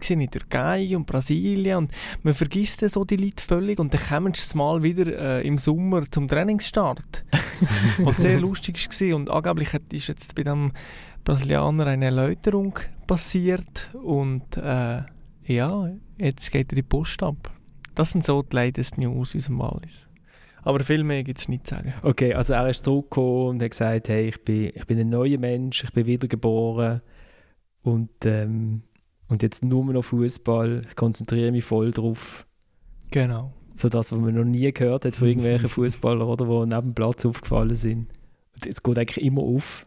gewesen in Türkei und Brasilien und man vergisst dann so die Leute völlig und dann kommen sie mal wieder äh, im Sommer zum Trainingsstart, was sehr lustig war und angeblich hat- ist jetzt bei dem Brasilianer eine Erläuterung passiert und äh, ja, jetzt geht er die Post ab. Das sind so die latest News aus dem Wallis. Aber viel mehr gibt es nicht zu sagen. Okay, also er ist zurückgekommen und hat gesagt, hey, ich bin, ich bin ein neuer Mensch, ich bin wiedergeboren und, ähm, und jetzt nur noch Fußball, ich konzentriere mich voll drauf. Genau. So das, was man noch nie gehört hat von irgendwelchen Fußballern, oder, die neben dem Platz aufgefallen sind. Und es geht eigentlich immer auf.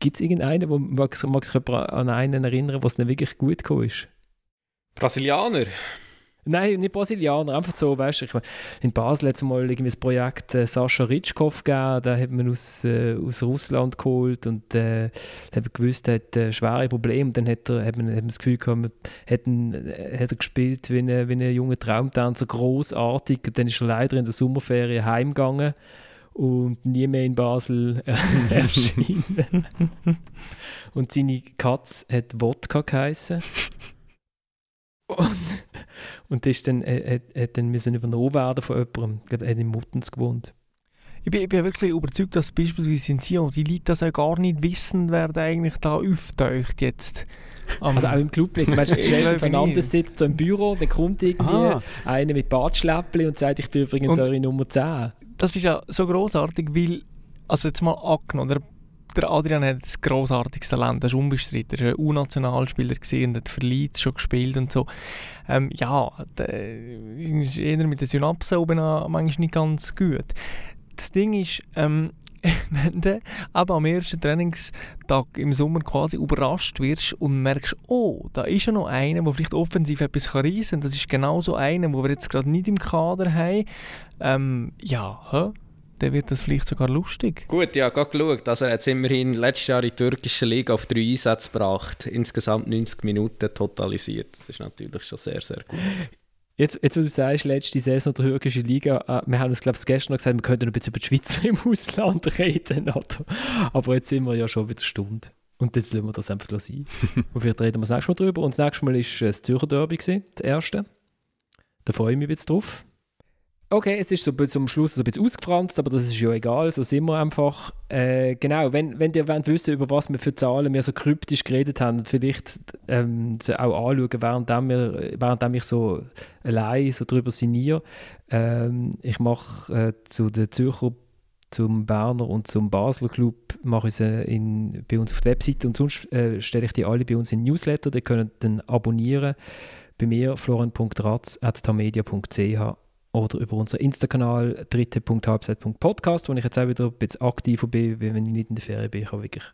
Gibt es irgendeinen, wo mag, mag sich jemand an einen erinnern, was dann wirklich gut gekommen ist? Brasilianer. Nein, nicht Brasilianer, einfach so, weißt du, ich in Basel hat es mal irgendwie das Projekt äh, Sascha Ritschkow gegeben, den hat man aus, äh, aus Russland geholt und äh, hat gewusst, er hat äh, schwere Probleme und dann hat, er, hat, man, hat man das Gefühl gehabt, hat, ihn, äh, hat er gespielt wie ein, wie ein junger Traumtänzer, großartig und dann ist er leider in der Sommerferien heimgegangen und nie mehr in Basel erschienen. und seine Katze hat Wodka geheissen. Und, und das ist dann, er, hat dann müssen übernommen werden von jemandem. Ich glaube, er hat in Muttens gewohnt. Ich bin, ich bin wirklich überzeugt, dass beispielsweise in Sion die Leute das auch gar nicht wissen, wer da eigentlich da auftaucht jetzt. Am- Also auch im Club nicht. Du der Ich Chef Fernandes sitzt so im Büro, dann kommt irgendwie Ah. einer mit Bartschläppli und sagt, ich bin übrigens Und- eure Nummer 10. das ist ja so großartig, weil, also jetzt mal angenommen, der, Adrian hat das grossartiges Talent, das ist unbestritten. Er war ein U-Nationalspieler gewesen und hat für Leeds schon gespielt und so. Ähm, ja, der ist eher mit den Synapsen oben an manchmal nicht ganz gut. Das Ding ist, ähm, wenn du aber am ersten Trainingstag im Sommer quasi überrascht wirst und merkst, oh, da ist ja noch einer, der vielleicht offensiv etwas kann reissen kann. Das ist genau so einer, wo wir jetzt gerade nicht im Kader haben. Ähm, ja, hä? Dann wird das vielleicht sogar lustig. Gut, ja, gerade geschaut. Also er hat es immerhin letztes Jahr in der türkischen Liga auf drei Einsätze gebracht. Insgesamt 90 Minuten totalisiert. Das ist natürlich schon sehr, sehr gut. Jetzt, jetzt, wo du sagst, letzte Saison der türkischen Liga, äh, wir haben uns, glaube ich, gestern noch gesagt, wir könnten noch ein bisschen über die Schweizer im Ausland reden. Oder? Aber jetzt sind wir ja schon wieder Stunde. Und jetzt lassen wir das einfach sein. Und vielleicht reden wir das nächste Mal drüber. Und das nächste Mal war äh, das Zürcher Derby, das erste. Da freue ich mich jetzt drauf. Okay, es ist so zum Schluss so ein bisschen ausgefranst, aber das ist ja egal, so sind wir einfach. Äh, genau, wenn, wenn ihr wollt wissen über was wir für Zahlen wir so kryptisch geredet haben, vielleicht ähm, sie auch anschauen, während wir, während ich so allein so drüber sinniere. Ähm, ich mache äh, zu den Zürcher, zum Berner und zum Basler Club mache ich in, bei uns auf der Webseite und sonst äh, stelle ich die alle bei uns in Newsletter, die können dann abonnieren bei mir florian.ratz.tamedia.ch oder über unseren Insta-Kanal dritte.halbzeit.podcast, wo ich jetzt auch wieder ein bisschen aktiver bin, weil wenn ich nicht in der Ferien bin. Ich habe wirklich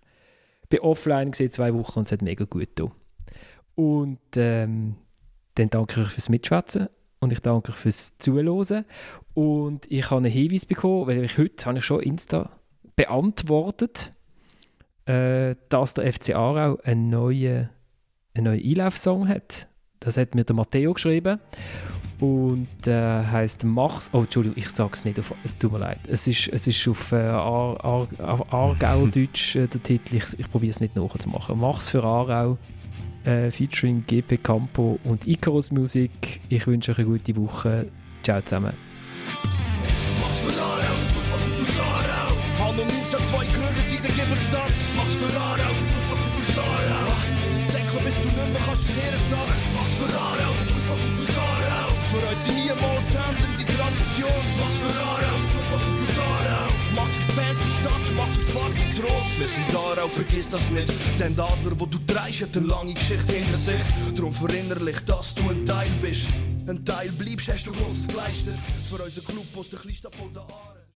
bin offline gesehen zwei Wochen und es hat mega gut getan. Und ähm, dann danke ich euch fürs Mitschwätzen und ich danke euch fürs Zuhören. Und ich habe einen Hinweis bekommen, weil ich heute habe ich schon Insta beantwortet, äh, dass der FC Aarau einen neuen, einen neuen Einlaufsong hat. Das hat mir der Matteo geschrieben. Und äh, heißt Mach's. Oh, Entschuldigung, ich sage es nicht auf. Es tut mir leid. Es ist, es ist auf äh, Aar, Aar, Aar, Aargauerdeutsch äh, der Titel. Ich, ich probiere es nicht nachzumachen. Mach's für Aarau. Äh, featuring GP Campo und Icarus Musik. Ich wünsche euch eine gute Woche. Ciao zusammen. Hanno 1902 gegründet in der Gibbelstadt. Rot. Wir sind Aarau, vergiss das nicht. Denn der Adler, wo du dreist, hat eine lange Geschichte hinter sich. Darum verinnerlich, dass du ein Teil bist. Ein Teil bleibst, hast du Großes geleistet. Für unseren Club aus der Kleinstadt von der Aare.